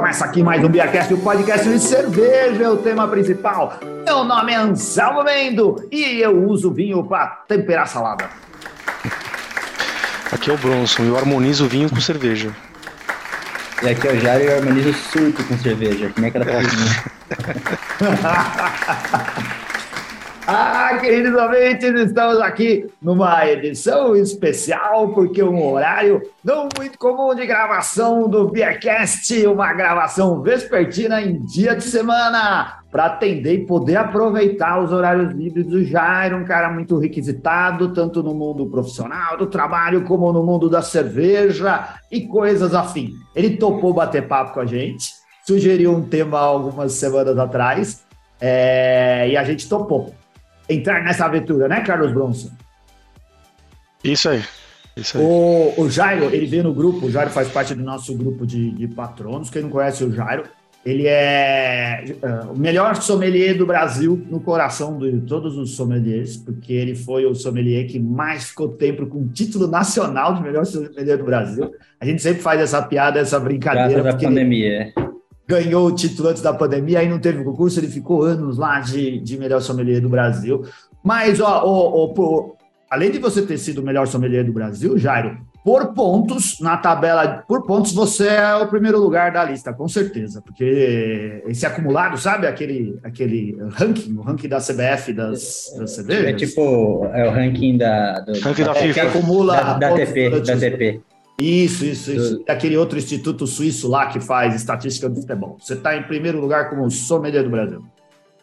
Começa aqui mais um Biacast, o podcast de cerveja, é o tema principal. Meu nome é Anselmo Mendo e eu uso vinho para temperar salada. Aqui é o Bronson, eu harmonizo vinho com cerveja. E aqui é o Jário e eu harmonizo surto com cerveja. Como é que ela faz? Ah, queridos ouvintes, estamos aqui numa edição especial, porque um horário não muito comum de gravação do Beercast, uma gravação vespertina em dia de semana, para atender e poder aproveitar os horários livres do Jairo, um cara muito requisitado, tanto no mundo profissional do trabalho, como no mundo da cerveja e coisas afim. Ele topou bater papo com a gente, sugeriu um tema algumas semanas atrás, é, e a gente topou entrar nessa aventura, né, Carlos Bronson? Isso aí. Isso aí. O, o Jairo, ele veio no grupo, o Jairo faz parte do nosso grupo de, de patronos. Quem não conhece o Jairo, ele é uh, o melhor sommelier do Brasil no coração de todos os sommeliers, porque ele foi o sommelier que mais ficou tempo com o título nacional de melhor sommelier do Brasil. A gente sempre faz essa piada, essa brincadeira. Graças à pandemia. Ele ganhou o título antes da pandemia, aí não teve concurso, ele ficou anos lá de, de melhor sommelier do Brasil. Mas, ó, ó, ó por, além de você ter sido o melhor sommelier do Brasil, Jairo, por pontos, na tabela, por pontos, você é o primeiro lugar da lista, com certeza. Porque esse acumulado, sabe? Aquele, aquele ranking, o ranking da CBF das, das cervejas. É tipo, é o ranking da... Do, ranking da, da FIFA. Que acumula... Da, da TP, da TP. Isso, isso, isso. Aquele outro instituto suíço lá que faz estatística do futebol. Você está em primeiro lugar como sommelier do Brasil.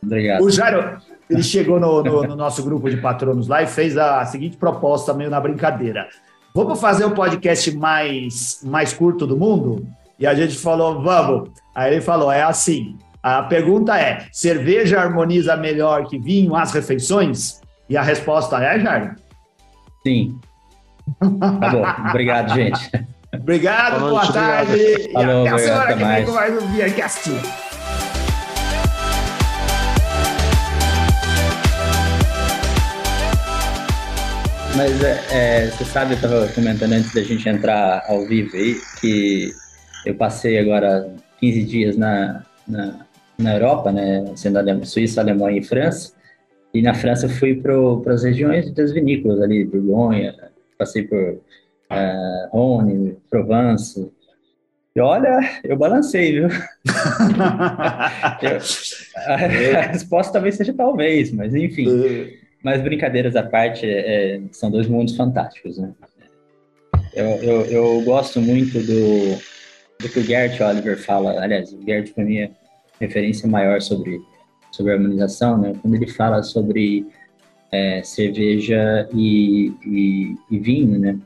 Obrigado. O Jairo, ele chegou no, no, no, nosso grupo de patronos lá e fez a seguinte proposta, meio na brincadeira. Vamos fazer o podcast mais, mais curto do mundo? E a gente falou, vamos. Aí ele falou, é assim. A pergunta é: cerveja harmoniza melhor que vinho às refeições? E a resposta é, Jairo? Sim. Tá bom. Obrigado, gente. Obrigado, boa noite, tarde. Obrigado. E Falou, até a semana que vem com mais um Beercast. Mas é, é, você sabe, eu estava comentando antes da gente entrar ao vivo aí, que eu passei agora 15 dias na, na, na Europa, né, sendo Suíça, Alemanha e França, e na França eu fui para as regiões das vinícolas ali, Borgonha, passei por uh, Rhône, Provence. E olha, eu balancei, viu? eu, a, a, resposta talvez seja talvez, mas enfim. Mas brincadeiras à parte, é, são dois mundos fantásticos, né? Eu, eu, eu, gosto muito do, do que o Gert Oliver fala. Aliás, o Gert, para mim, é referência maior sobre, sobre harmonização, né? Quando ele fala sobre é, cerveja e, e, e, vinho, né?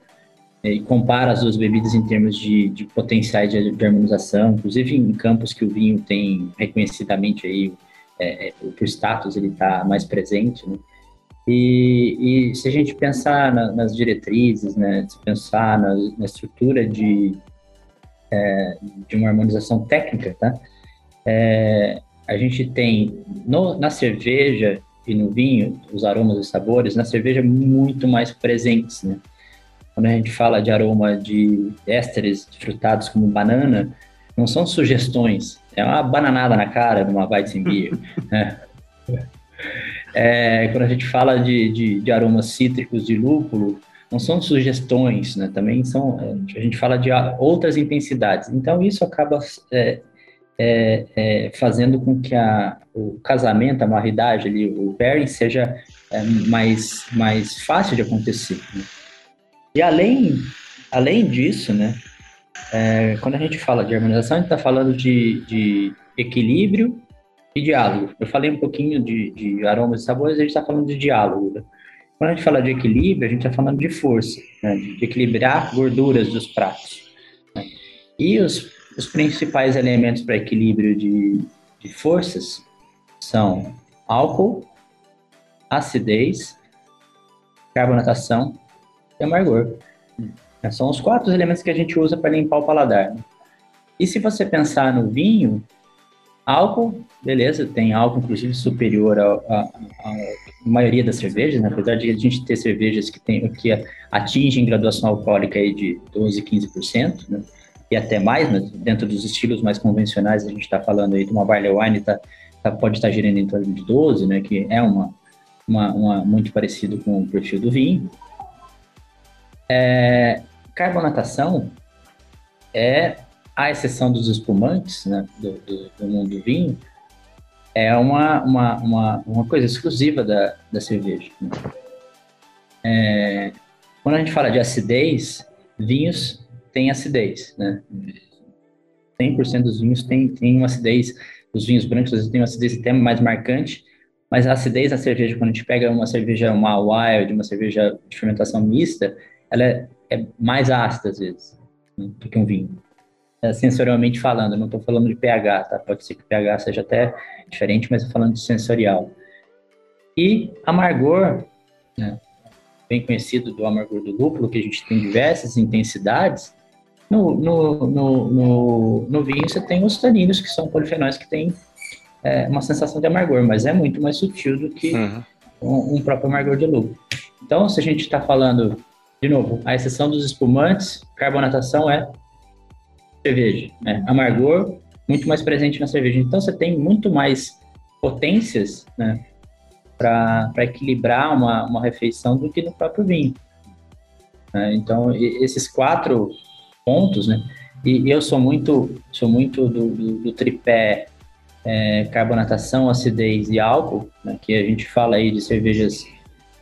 E compara as duas bebidas em termos de, de potenciais de, de, harmonização, inclusive em campos que o vinho tem reconhecidamente aí, é, é, por status ele está mais presente, né? E, e, se a gente pensar na, nas diretrizes, né, se pensar na, na estrutura de, é, de uma harmonização técnica, tá? É, a gente tem no, na cerveja e no vinho, os aromas e sabores, na cerveja muito mais presentes, né? Quando a gente fala de aroma de ésteres frutados como banana, não são sugestões, é uma bananada na cara de uma Weizenbier, né? É, quando a gente fala de, de, de, aromas cítricos de lúpulo, não são sugestões, né? Também são, a gente fala de outras intensidades. Então, isso acaba é, é, é, fazendo com que a, o casamento, a maridade, ali, o pairing seja é, mais, mais fácil de acontecer. Né? E além, além disso, né, é, quando a gente fala de harmonização, a gente está falando de, de equilíbrio e diálogo. Eu falei um pouquinho de, de aromas e sabores, a gente está falando de diálogo. Né? Quando a gente fala de equilíbrio, a gente está falando de força, né? de equilibrar gorduras dos pratos. Né? E os os principais elementos para equilíbrio de, de forças são álcool, acidez, carbonatação e amargor. São os quatro elementos que a gente usa para limpar o paladar. E se você pensar no vinho, álcool, beleza, tem álcool inclusive superior à maioria das cervejas, né? apesar de a gente ter cervejas que, tem, que atingem graduação alcoólica aí de 12, 15%, né? e até mais, mas dentro dos estilos mais convencionais, a gente está falando aí de uma barley wine, tá, tá, pode estar girando em torno de 12, né, que é uma, uma, uma, muito parecido com o perfil do vinho. É, carbonatação é, a exceção dos espumantes né, do, do, do mundo do vinho, é uma, uma, uma, uma coisa exclusiva da, da cerveja. Né? É, quando a gente fala de acidez, vinhos têm acidez, né? 100% dos vinhos têm, têm uma acidez, os vinhos brancos vezes têm uma acidez até mais marcante, mas a acidez da cerveja, quando a gente pega uma cerveja, uma wild, uma cerveja de fermentação mista, ela é, é mais ácida às vezes do que um vinho. É, sensorialmente falando, não estou falando de pH, tá? Pode ser que o pH seja até diferente, mas estou falando de sensorial. E amargor, né? bem conhecido do amargor do lúpulo, que a gente tem diversas intensidades, no, no, no, no, no vinho você tem os taninos, que são polifenóis que têm é, uma sensação de amargor, mas é muito mais sutil do que uhum. um, um, próprio amargor de lúpulo. Então, se a gente está falando, de novo, a exceção dos espumantes, carbonatação é cerveja, né? amargor muito mais presente na cerveja. Então, você tem muito mais potências, né? para equilibrar uma, uma refeição do que no próprio vinho. Né? Então, esses quatro pontos, né? E eu sou muito, sou muito do, do, do tripé é, carbonatação, acidez e álcool, né? que a gente fala aí de cervejas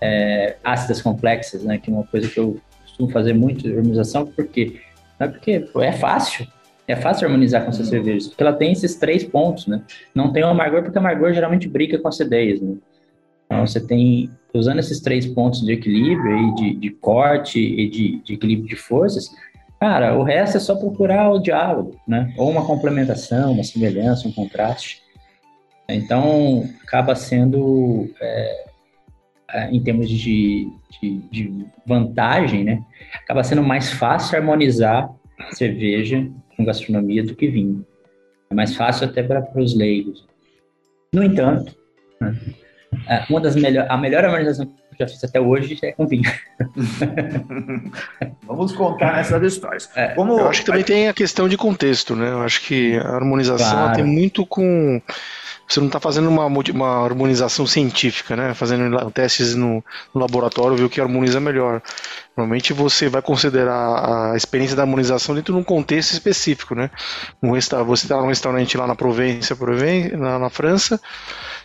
é, ácidas complexas, né? Que é uma coisa que eu costumo fazer muito de harmonização, porque não é porque é fácil, é fácil harmonizar com essas cervejas, porque ela tem esses três pontos, né? Não tem o amargor, porque o amargor geralmente briga com a acidez, né? Então, você tem, usando esses três pontos de equilíbrio aí, de, de corte e de, de equilíbrio de forças, cara, o resto é só procurar o diálogo, né? Ou uma complementação, uma semelhança, um contraste. Então, acaba sendo, é, é em termos de, de, de, vantagem, né? Acaba sendo mais fácil harmonizar cerveja com gastronomia do que vinho. É mais fácil até para os leigos. No entanto, né? É, uma das melhor, a melhor harmonização já fiz até hoje é com vinho. Vamos contar nessas histórias. É, Como... Eu acho que também tem a questão de contexto, né? Eu acho que a harmonização claro. tem muito com você não está fazendo uma, uma harmonização científica, né? Fazendo testes no, no, laboratório, ver o que harmoniza melhor. Normalmente você vai considerar a experiência da harmonização dentro de um contexto específico, né? Um resta você está num restaurante lá na Provência, na, na França,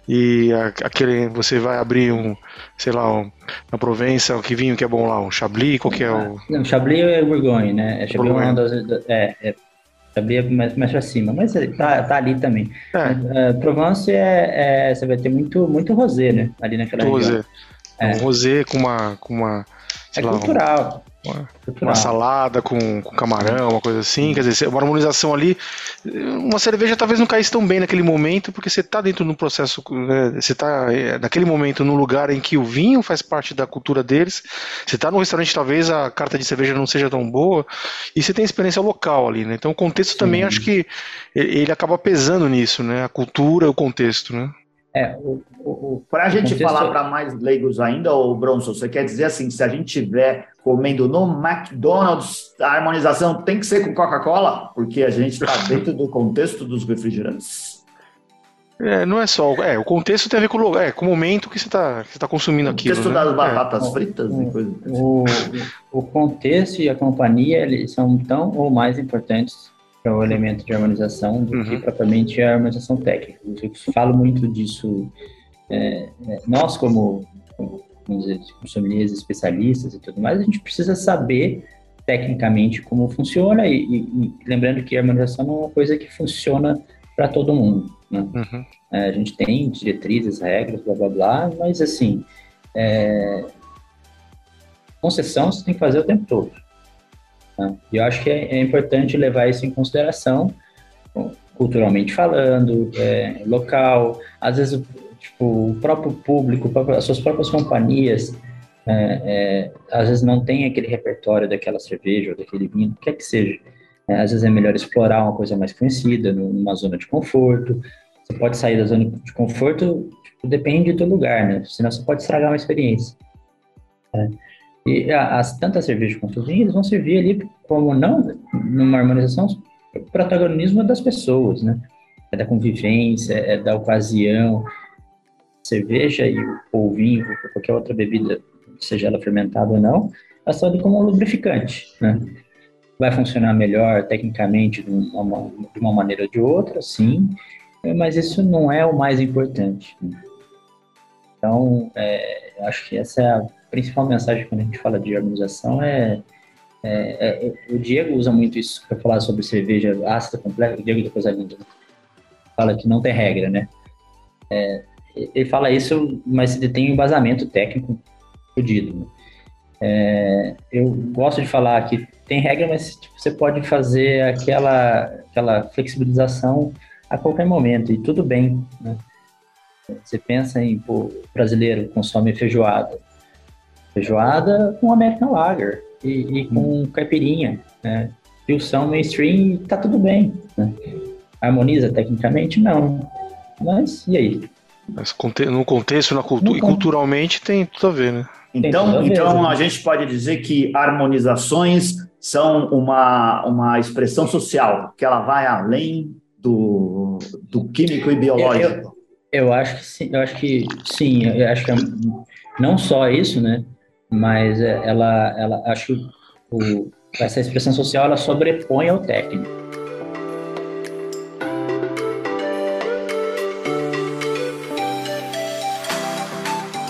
e aquele você vai abrir um, sei lá, um, na Provença, que vinho que é bom lá, um Chablis, qual que é o... Não, Chablis é Bourgogne, né? É Chablis é uma das, é, é Chablis é mais, mais pra cima, mas tá, tá ali também. É. Uh, Provence é, é, você vai ter muito, muito rosé, né? Ali naquela rosé. região. É. Um rosé com uma, com uma é cultural. Uma, uma, salada com, com, camarão, uma coisa assim. Quer dizer, uma harmonização ali. Uma cerveja talvez não caísse tão bem naquele momento, porque você está dentro do processo. Né, você está é, naquele momento no lugar em que o vinho faz parte da cultura deles. Você está no restaurante, talvez a carta de cerveja não seja tão boa. E você tem experiência local ali, né? Então o contexto Sim. também acho que ele acaba pesando nisso, né? A cultura, o contexto, né? É, o, o, para a gente falar para mais leigos ainda, o Bronson, você quer dizer assim, se a gente estiver comendo no McDonald's, a harmonização tem que ser com Coca-Cola, porque a gente está dentro do contexto dos refrigerantes? É, não é só. É, o contexto tem a ver com o, é, com o momento que você está tá consumindo aqui. O contexto né? das batatas é. fritas o, e coisas assim. O, o contexto e a companhia eles são tão ou mais importantes é o elemento de harmonização do uhum. que propriamente a harmonização técnica. Eu falo muito disso. É, é, nós, como, como vamos dizer, sommeliers especialistas e tudo mais, a gente precisa saber tecnicamente como funciona e, e, e, lembrando que a harmonização não é uma coisa que funciona para todo mundo. Né? Uhum. É, a gente tem diretrizes, regras, blá blá blá, mas assim, é, concessão você tem que fazer o tempo todo. Né? E eu acho que é, é, importante levar isso em consideração, culturalmente falando, é, local, às vezes tipo, o próprio público, as suas próprias companhias, é, é, às vezes não tem aquele repertório daquela cerveja ou daquele vinho, o que é que seja. É, às vezes é melhor explorar uma coisa mais conhecida, numa zona de conforto. Você pode sair da zona de conforto, tipo, depende do lugar, né? Senão você pode estragar uma experiência. Né? E as, tanto a cerveja quanto vinho, eles vão servir ali como não numa harmonização, o protagonismo das pessoas, né? É da convivência, é da ocasião. Cerveja e o vinho, ou qualquer outra bebida, seja ela fermentada ou não, elas estão ali como um lubrificante, né? Vai funcionar melhor tecnicamente de uma, de uma maneira ou de outra, sim, mas isso não é o mais importante. Né? Então, é, acho que essa é a principal mensagem quando a gente fala de harmonização é, é, é o Diego usa muito isso para falar sobre cerveja ácida completa, o Diego da Coisa Linda fala que não tem regra, né? É, ele fala isso, mas ele tem um embasamento técnico fodido. Né? É, eu gosto de falar que tem regra, mas tipo, você pode fazer aquela, aquela flexibilização a qualquer momento e tudo bem, né? Você pensa em, pô, brasileiro consome feijoada. Feijoada com American Lager e, e com hum. caipirinha, né? Pilsão mainstream tá tudo bem, né? Harmoniza tecnicamente? Não. Mas, e aí? Mas no contexto, na cultura, e culturalmente tem tudo a ver, né? Então, a então a gente pode dizer que harmonizações são uma, uma expressão social, que ela vai além do, do químico e biológico. Eu, eu, acho que sim, eu acho que sim, eu acho que é não só isso, né? Mas é, ela, ela acho que o, essa expressão social ela sobrepõe ao técnico.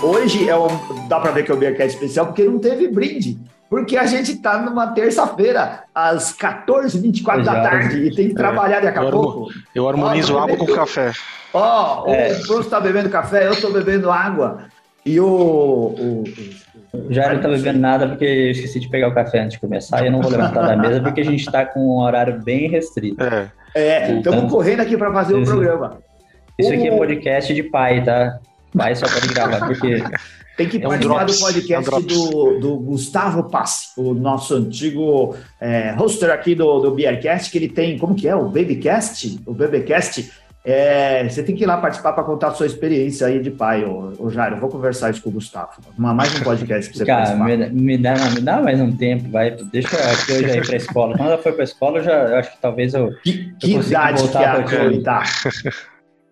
Hoje é um, dá para ver que é o Beercast especial porque não teve brinde. Porque a gente está numa terça-feira, às 14h24 da tarde, e tem que é. trabalhar daqui a pouco. Eu harmonizo água com café. Ó, oh, é. o Bruno está bebendo café, eu estou bebendo água. E o. o, o já não está bebendo nada porque eu esqueci de pegar o café antes de começar e eu não vou levantar da mesa porque a gente está com um horário bem restrito. É, é estamos correndo aqui para fazer o programa. Isso aqui é podcast de pai, tá? Pai só pode gravar, porque. Tem que é participar um do podcast é um do, do Gustavo Passi, o nosso antigo é, hoster aqui do, do Beercast, que ele tem, como que é? O Babycast? O Babycast. É, você tem que ir lá participar para contar a sua experiência aí de pai, ô, ô Jairo. Vou conversar isso com o Gustavo. Uma, mais um podcast para você Cara, participar. Me, dá, me dá mais um tempo, vai. Deixa que eu já ir para a escola. Quando ela for para a escola, eu já eu acho que talvez eu. Que, que eu idade que é a Chloe tá?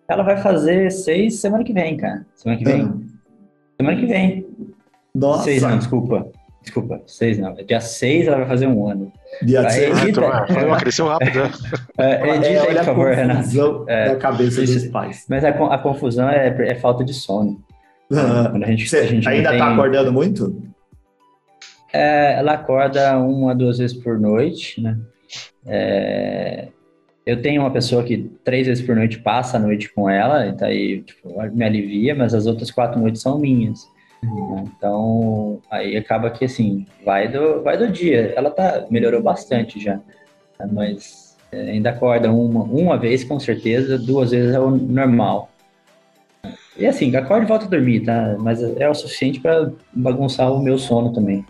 Ela vai fazer seis semana que vem, cara. Semana que vem. Uhum. Semana que vem. Nossa. Seis não, desculpa. Desculpa, seis não. Dia seis ela vai fazer um ano. Dia seis. Edita... Ah, cresceu rápido. Né? É, edita é, aí, por favor, Renato. É, da cabeça isso, dos pais. Mas a, a confusão é, é, falta de sono. Uhum. Quando a gente, Você a gente ainda tá tem... acordando muito? É, ela acorda uma, duas vezes por noite, né? É, eu tenho uma pessoa que três vezes por noite passa a noite com ela, então aí tipo, me alivia, mas as outras quatro noites são minhas. Então, aí acaba que assim, vai do, vai do dia. Ela tá, melhorou bastante já, tá? mas é, ainda acorda uma, uma vez com certeza, duas vezes é o normal. E assim, acorda e volta a dormir, tá? Mas é o suficiente para bagunçar o meu sono também.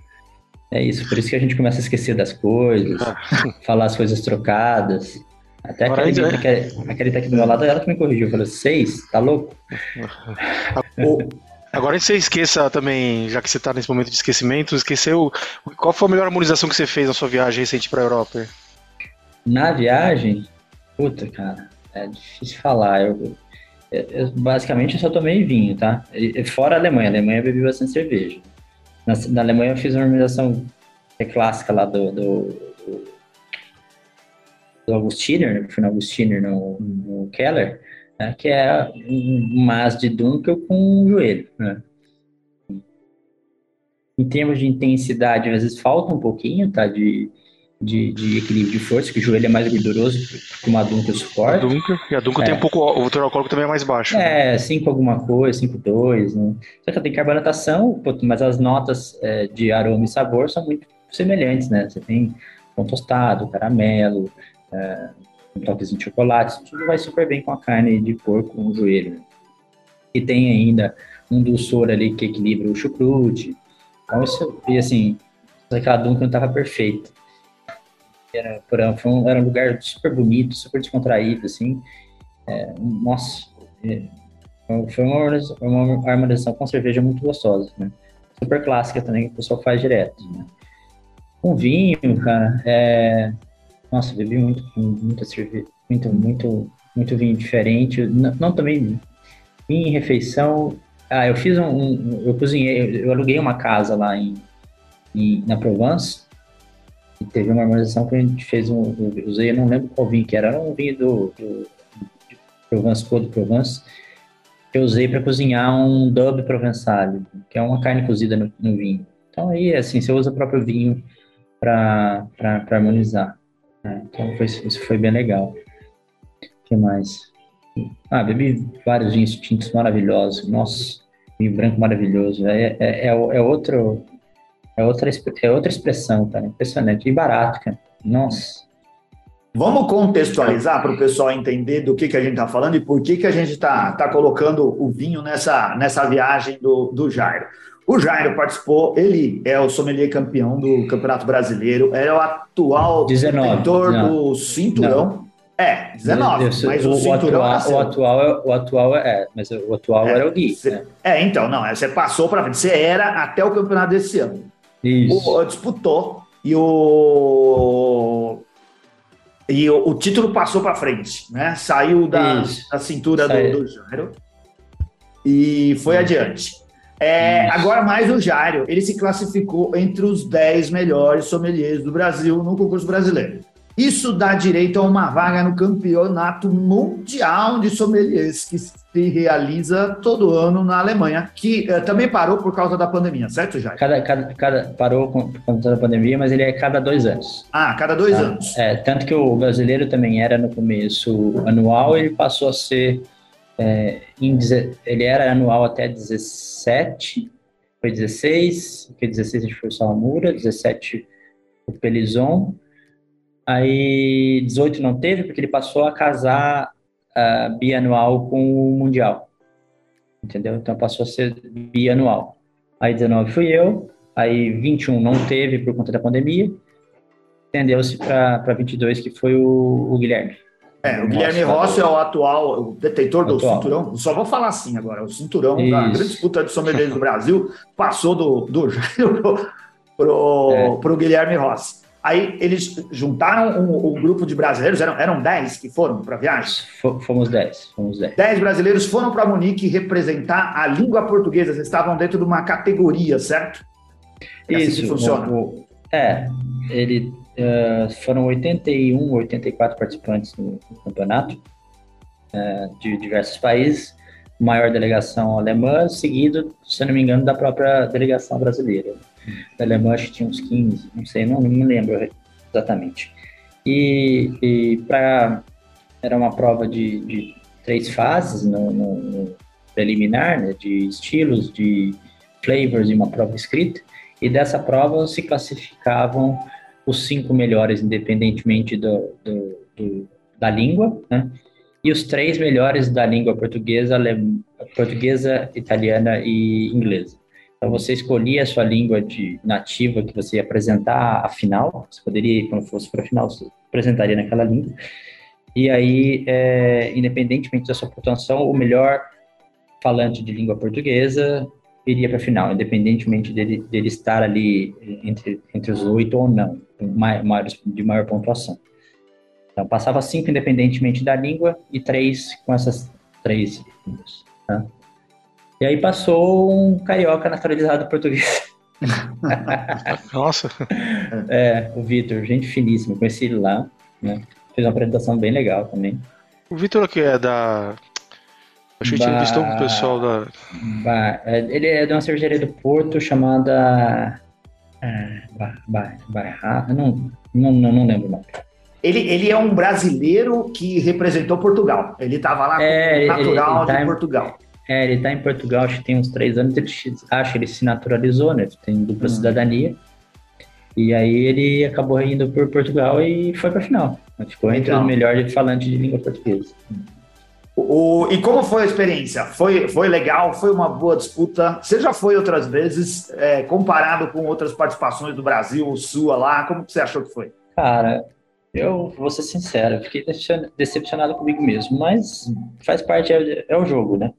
É isso, por isso que a gente começa a esquecer das coisas, falar as coisas trocadas. Até aquele, ainda, aquele, aquele tá aqui do meu lado, ela que me corrigiu. Falou, seis? Tá louco? Agora você esqueça também, já que você tá nesse momento de esquecimento, esqueceu qual foi a melhor harmonização que você fez na sua viagem recente pra Europa? Na viagem? Puta, cara, é difícil falar. Eu, eu, basicamente eu só tomei vinho, tá? Fora a Alemanha, a Alemanha eu bebi bastante cerveja. Na, na Alemanha eu fiz uma harmonização é clássica lá do, do do Augustiner, né, no Augustiner no, no Keller, né, que é um mas de Dunkel com o joelho. Né? Em termos de intensidade, às vezes falta um pouquinho, tá? De, de, de equilíbrio de força, que o joelho é mais gorduroso que uma Dunkel suporta. A Dunkel, e a Dunkel é. tem um pouco, o alcoólico também é mais baixo. É, 5 né? alguma coisa, 5,2, né? Só que tem carbonatação, mas as notas é, de aroma e sabor são muito semelhantes, né? Você tem pão tostado, caramelo, é, um toquezinho de chocolate, tudo vai super bem com a carne de porco no joelho. E tem ainda um dulçor ali que equilibra o chucrute. Então, isso, e assim, aquela Duncan estava perfeita. Era, foi um, era um lugar super bonito, super descontraído, assim. É, nossa, é, foi uma, uma harmonização com cerveja muito gostosa, né? super clássica também, que o pessoal faz direto. Né? Com vinho, cara, é... Nossa, bebi muito, muita cerveja, muito, muito, muito vinho diferente. Não, não também em refeição. Ah, eu fiz um, um, eu cozinhei, eu aluguei uma casa lá em, em na Provence e teve uma harmonização que a gente fez um, eu usei, eu não lembro qual vinho que era, era um vinho do, do Provence, Côte de Provence, que eu usei para cozinhar um dub provençal, que é uma carne cozida no, no vinho. Então aí, assim, você usa o próprio vinho para harmonizar. Né? Então foi, isso foi bem legal. O que mais? Ah, bebi vários vinhos tintos maravilhosos. Nossa, vinho branco maravilhoso. É, é, é, é, outro, é, outra, é outra expressão, cara. Impressionante. E barato, cara. Nossa. Vamos contextualizar para o pessoal entender do que, que a gente está falando e por que, que a gente está tá colocando o vinho nessa, nessa viagem do, do Jairo. O Jairo participou, ele é o sommelier campeão do Campeonato Brasileiro, é o atual 19, detentor do cinturão. Não. É, 19. Isso, mas o, o, cinturão atual, o atual, é, o atual é, mas o atual é, era o Gui. Cê, né? É, então, não, você passou para frente. Você era até o campeonato desse ano. Isso. O, disputou e o e o, o título passou para frente, né? Saiu da, da cintura do, do Jairo e foi Isso. adiante. É, agora mais o Jairo, ele se classificou entre os 10 melhores sommeliers do Brasil no concurso brasileiro. Isso dá direito a uma vaga no Campeonato Mundial de Sommeliers, que se realiza todo ano na Alemanha, que uh, também parou por causa da pandemia, certo, Jair? Cada, cada, cada, parou por conta da pandemia, mas ele é cada dois anos. Ah, cada dois tá? anos. É, tanto que o brasileiro também era no começo anual, ele passou a ser. É, em, ele era anual até 17, foi 16, porque 16 a gente foi o Salamura, 17 o Pelizon, Aí 18 não teve, porque ele passou a casar uh, bianual com o Mundial. Entendeu? Então passou a ser bianual. Aí 19 fui eu, aí 21 não teve por conta da pandemia, estendeu-se para 22, que foi o, o Guilherme. É, o Guilherme Rossi é o atual o detentor do atual. cinturão. Só vou falar assim agora: o cinturão Isso. da grande disputa de sommelier do Brasil passou do, do Jairo pro, pro, é. pro Guilherme Rossi. Aí eles juntaram um, um grupo de brasileiros, eram, eram 10 que foram para a viagem? Fomos 10, fomos 10. 10 brasileiros foram para Munique representar a língua portuguesa, eles estavam dentro de uma categoria, certo? É Isso, assim que funciona. O, o, é, ele, uh, foram 81, 84 participantes no, no campeonato, uh, de diversos países, maior delegação alemã, seguido, se não me engano, da própria delegação brasileira da Alemanha acho que tinha uns 15, não sei, não, não me lembro exatamente. E, e para era uma prova de, de três fases no, no, no, preliminar, né, de estilos, de flavors e uma prova escrita. E dessa prova se classificavam os cinco melhores, independentemente do, do, do da língua, né? E os três melhores da língua portuguesa, portuguesa, italiana e inglesa. Então você escolhia a sua língua de nativa que você ia apresentar a final. Você poderia, quando fosse para a final, você apresentaria naquela língua. E aí, é, independentemente da sua pontuação, o melhor falante de língua portuguesa iria para a final, independentemente dele, dele estar ali entre, entre os oito ou não, de maior pontuação. Então, passava cinco independentemente da língua e três com essas três línguas. Tá? E aí passou um carioca naturalizado português. Nossa! É, o Vitor, gente finíssima, conheci ele lá, né? Fez uma apresentação bem legal também. O Vitor que é da. Acho que ba... tinha visto um pessoal da. Ba... É, ele é de uma cervejaria do Porto chamada. É. Não, não, não, não lembro o nome. Ele, ele é um brasileiro que representou Portugal. Ele estava lá é, natural ele, ele tá de Portugal. É, ele tá em Portugal, acho que tem uns três anos, ele, acho que ele se naturalizou, né? Tem dupla hum. cidadania. E aí ele acabou indo por Portugal e foi pra final. Ficou entre os melhores falantes de língua portuguesa. O, e como foi a experiência? Foi, foi legal? Foi uma boa disputa? Você já foi outras vezes, é, comparado com outras participações do Brasil, sua lá, como você achou que foi? Cara, eu vou ser sincero, fiquei decepcionado comigo mesmo, mas faz parte, é, é o jogo, né?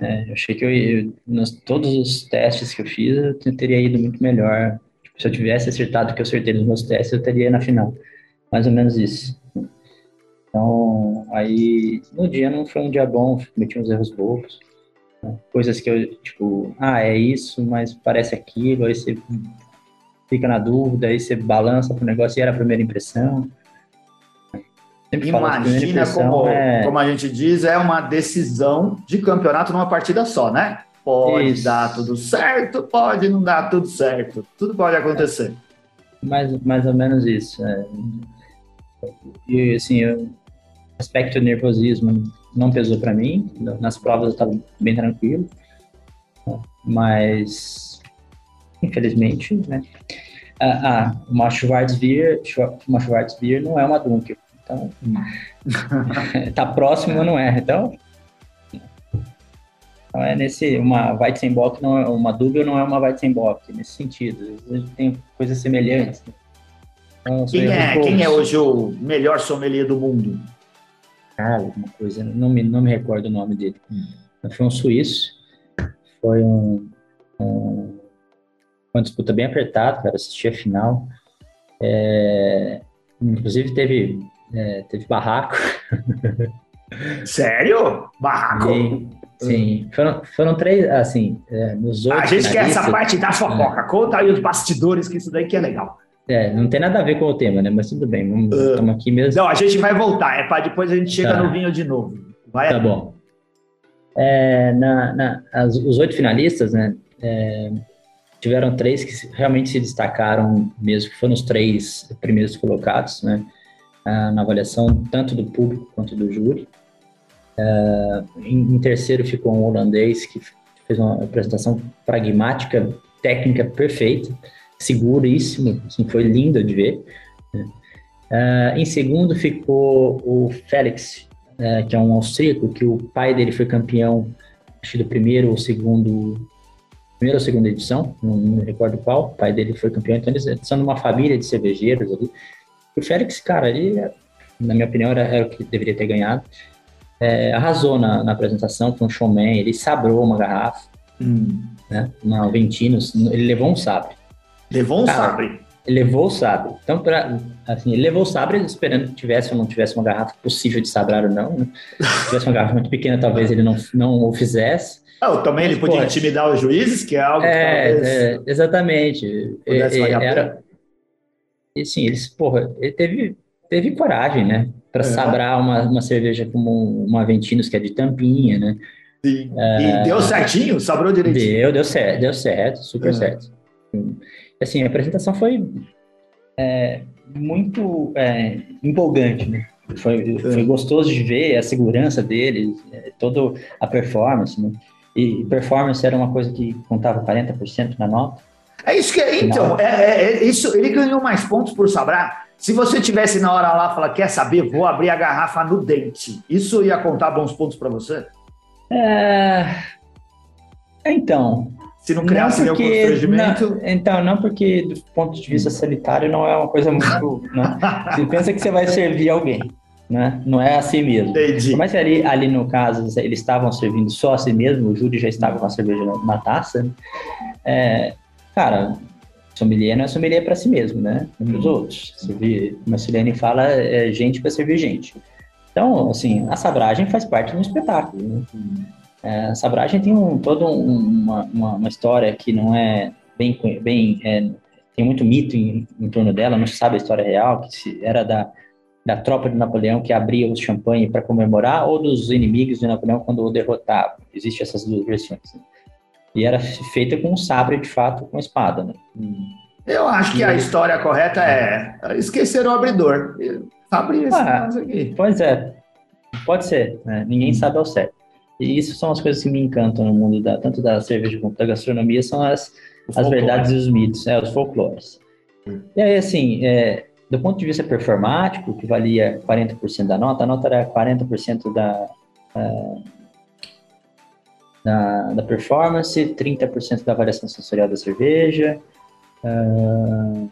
É, eu achei que eu, eu, nos, todos os testes que eu fiz, eu teria ido muito melhor. Tipo, se eu tivesse acertado o que eu acertei nos meus testes, eu teria na final. Mais ou menos isso. Então, aí, no dia não foi um dia bom, cometi uns erros bobos. Né? Coisas que eu, tipo, ah, é isso, mas parece aquilo, aí você fica na dúvida, aí você balança pro negócio e era a primeira impressão. Sempre Imagina como, é... como a gente diz, é uma decisão de campeonato numa partida só, né? Pode Isso. dar tudo certo, pode não dar tudo certo. Tudo pode acontecer. Mais, mais ou menos isso. É. E assim, o aspecto nervosismo não pesou para mim. Nas provas eu estava bem tranquilo. Mas, infelizmente, né? Ah, ah uma Schwarzbier, uma Schwarzbier não é uma Dunkel. Então, tá próximo, mas não é. Então, então é nesse uma Weizenbock não é uma Double não é uma Weizenbock nesse sentido. Tem coisas semelhantes. Então, quem é quem é hoje o melhor sommelier do mundo? Cara, uma coisa não me não me recordo o nome dele. Hum. Foi um suíço. Foi um, um uma disputa bem apertada, cara. Assisti a final. É, inclusive teve é, teve barraco. Sério? Barraco? Sim, sim. Foram, foram três, assim, é, nos outros. A gente quer essa parte da fofoca. É. Conta aí os bastidores, que isso daí que é legal. É, não tem nada a ver com o tema, né? Mas tudo bem, vamos, uh, estamos aqui mesmo. Não, a gente vai voltar, é para depois a gente chega tá. no vinho de novo. Vai tá bom. É, na, na as, os oito finalistas, né? É, tiveram três que realmente se destacaram mesmo, que foram os três primeiros colocados, né? na avaliação tanto do público quanto do júri. Uh, em, em, terceiro ficou um holandês que fez uma apresentação pragmática, técnica perfeita, seguríssimo, assim, foi lindo de ver. Uh, em segundo ficou o Félix, uh, que é um austríaco, que o pai dele foi campeão, acho do primeiro ou segundo, primeira ou segunda edição, não, não me recordo qual, o pai dele foi campeão, então eles são de uma família de cervejeiros ali, o Félix, cara, ele, na minha opinião, era, era o que deveria ter ganhado. É, arrasou na, na, apresentação, foi um showman, ele sabrou uma garrafa, hum. né, na Ventinos, ele levou um sabre. Levou um cara, sabre? Levou o sabre. Então, pra, assim, ele levou o sabre esperando que tivesse ou não tivesse uma garrafa possível de sabrar ou não. Né? Se tivesse uma garrafa muito pequena, talvez ele não, não o fizesse. Não, também ele podia intimidar os juízes, que é algo é, que talvez... É, exatamente. Pudesse é, era, e assim, eles, porra, ele teve, teve coragem, né? Para é. sabrar uma, uma cerveja como uma Ventinos, que é de tampinha, né? Sim. É, e deu certinho? Sabrou direitinho? Deu, deu certo, deu certo, super é. certo. Assim, a apresentação foi é, muito é, empolgante, né? Foi, foi gostoso de ver a segurança deles, é, toda a performance, né? E performance era uma coisa que contava 40% na nota. É isso que é. Então, é, é, é, isso, ele ganhou mais pontos por Sabrar. Se você tivesse na hora lá falar, quer saber, vou abrir a garrafa no dente, isso ia contar bons pontos para você? É... Então. Se não criasse nenhum constrangimento. Não, então, não porque do ponto de vista sanitário não é uma coisa muito. né? Você pensa que você vai servir alguém. Né? Não é assim mesmo. Entendi. Mas ali, ali no caso, eles estavam servindo só a si mesmo, o Júlio já estava com a cerveja na, taça. É, Cara, sommelier não é sommelier para si mesmo, né? É para os outros. Servir, como a Silene fala, é gente para servir gente. Então, assim, a sabragem faz parte um espetáculo. Né? É, a sabragem tem um, toda um, uma, uma, uma, história que não é bem... bem é, tem muito mito em, em, torno dela, não se sabe a história real, que se, era da, da tropa de Napoleão que abria os champanhe para comemorar, ou dos inimigos de Napoleão quando o derrotava. Existem essas duas versões. Né? E era feita com um sabre, de fato, com espada, né? Eu acho que a história correta é esquecer o abridor. Abrir esse ah, aqui. Pois é, pode ser, né? Ninguém sabe ao certo. E isso são as coisas que me encantam no mundo da, tanto da cerveja quanto da gastronomia, são as, as verdades e os mitos, é, os folclores. Hum. E aí, assim, é, do ponto de vista performático, que valia 40% da nota, a nota era 40% da, uh, da, da performance, 30% da variação sensorial da cerveja, uh,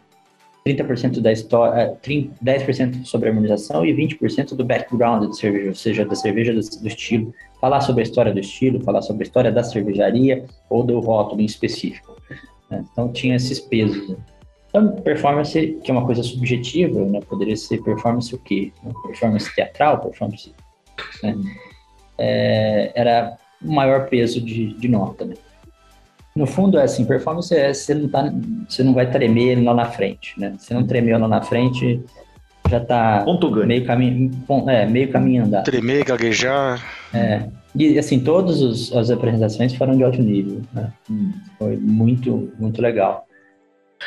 30% da história, 10% sobre a harmonização e 20% do background da cerveja, ou seja, da cerveja do, do, estilo. Falar sobre a história do estilo, falar sobre a história da cervejaria ou do rótulo em específico. Né? Então tinha esses pesos. Né? Então, performance, que é uma coisa subjetiva, né? poderia ser performance o quê? Performance teatral, performance. Né? É, era o maior peso de, de nota. Né? No fundo, é assim, performance é você não, tá, você não vai tremer lá na frente, né? Você não tremeu lá na frente, já tá meio caminho, é, meio caminho andado. Tremer, gaguejar. É. E assim, todas as apresentações foram de alto nível, né? Hum. Foi muito, muito legal.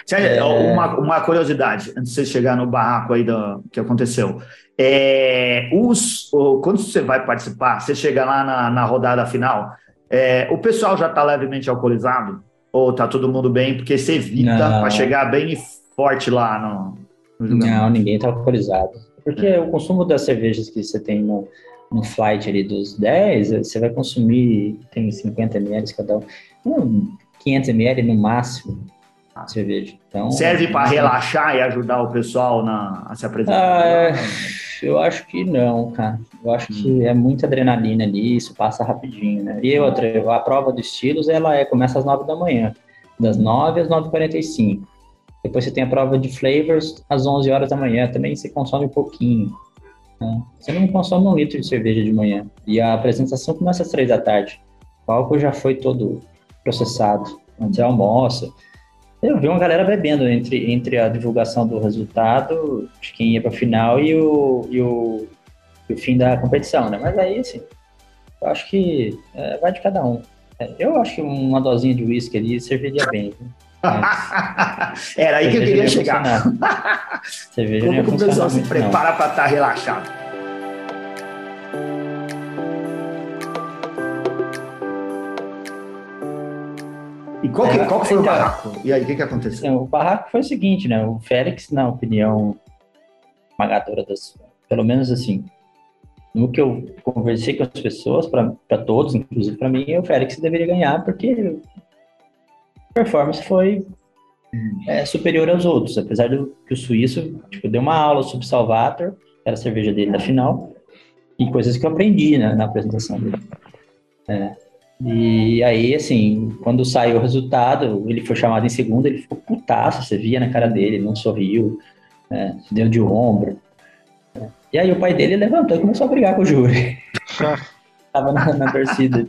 Sério, é... uma, uma curiosidade, antes de você chegar no barraco aí do que aconteceu. É, os, quando você vai participar, você chega lá na, na rodada final, é, o pessoal já está levemente alcoolizado? Ou está todo mundo bem? Porque você evita para chegar bem forte lá no, no Não, ninguém está alcoolizado. Porque é. o consumo das cervejas que você tem no, no flight ali dos 10, você vai consumir, tem 50 ml cada um, 500 ml no máximo cerveja. Então, Serve para relaxar e ajudar o pessoal na, a se apresentar? Ah, é, eu acho que não, cara. Eu acho que hum. é muita adrenalina ali, isso passa rapidinho, né? E outra, a prova dos estilos, ela é, começa às 9 da manhã, das 9 às 9h45. Depois você tem a prova de flavors às 11 horas da manhã, também você consome um pouquinho. Né? Você não consome um litro de cerveja de manhã. E a apresentação começa às 3 da tarde. O álcool já foi todo processado. Você almoça. Eu vi uma galera bebendo entre, entre a divulgação do resultado de quem ia para a final e o, e, o, e o fim da competição, né? Mas aí, assim, eu acho que é, vai de cada um. É, eu acho que uma dosinha de uísque ali serviria bem. Era aí que eu queria chegar. cerveja Como que o pessoal se prepara para estar tá relaxado? E qual, que, é, qual que foi então, o barraco? E aí, o que, que aconteceu? O barraco foi o seguinte, né? O Félix, na opinião esmagadora das. Pelo menos assim, no que eu conversei com as pessoas, para todos, inclusive para mim, o Félix deveria ganhar, porque a performance foi é, superior aos outros, apesar do que o suíço tipo, deu uma aula sobre Salvator, era a cerveja dele da final, e coisas que eu aprendi né, na apresentação dele. É, e aí, assim, quando saiu o resultado, ele foi chamado em segundo, ele ficou putaço, você via na cara dele, ele não sorriu, né, deu de ombro. E aí o pai dele levantou e começou a brigar com o júri. Tava na, na torcida.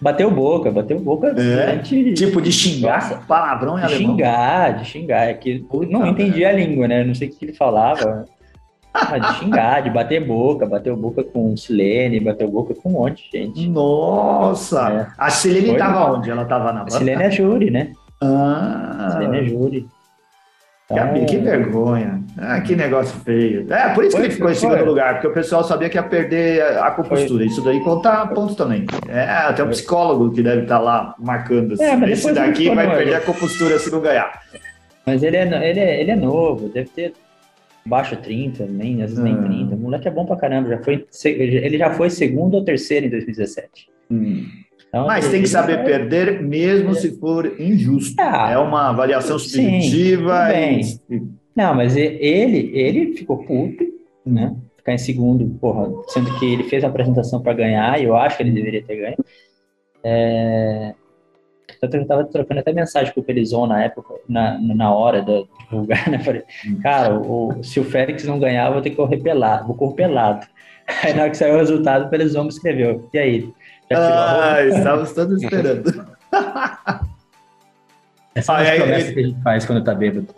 Bateu boca, bateu boca. É, tipo de xingar, Nossa, palavrão em de alemão. Xingar, de xingar. É que não entendia a língua, né? Não sei o que ele falava. Ah, de xingar, de bater boca, bateu boca com Silene, bateu boca com um monte de gente. Nossa! É. A Silene estava onde? Ela estava na? A Silene é júri, né? Ah! A Silene é júri. Então, que vergonha. Ah, que negócio feio. É, por isso foi, que ele ficou em segundo lugar, porque o pessoal sabia que ia perder a compostura. Foi. Isso daí conta pontos também. É, até um psicólogo que deve estar lá marcando. É, assim. Esse daqui vai perder a compostura se não ganhar. Mas ele é, ele é, ele é novo, deve ter baixo 30, nem, às vezes nem 30. Ah. O moleque é bom pra caramba. Já foi, ele já foi segundo ou terceiro em 2017. Hum. Então, Mas tem que saber é... perder mesmo se for injusto. Ah, é uma avaliação subjetiva. Sim, e... Não, mas ele, ele ficou puto, né? Ficar em segundo, porra, sendo que ele fez a apresentação para ganhar, e eu acho que ele deveria ter ganho. É... Tanto eu estava trocando até mensagem com o Pelizon na época, na, na hora de divulgar, né? Falei, cara, o, se o Félix não ganhar, eu vou ter que correr pelado, vou correr pelado. Aí na hora que saiu o resultado, o Pelizon me escreveu. E aí? ah, estávamos todos esperando. Essa é a promessa que a gente faz quando tá bêbado.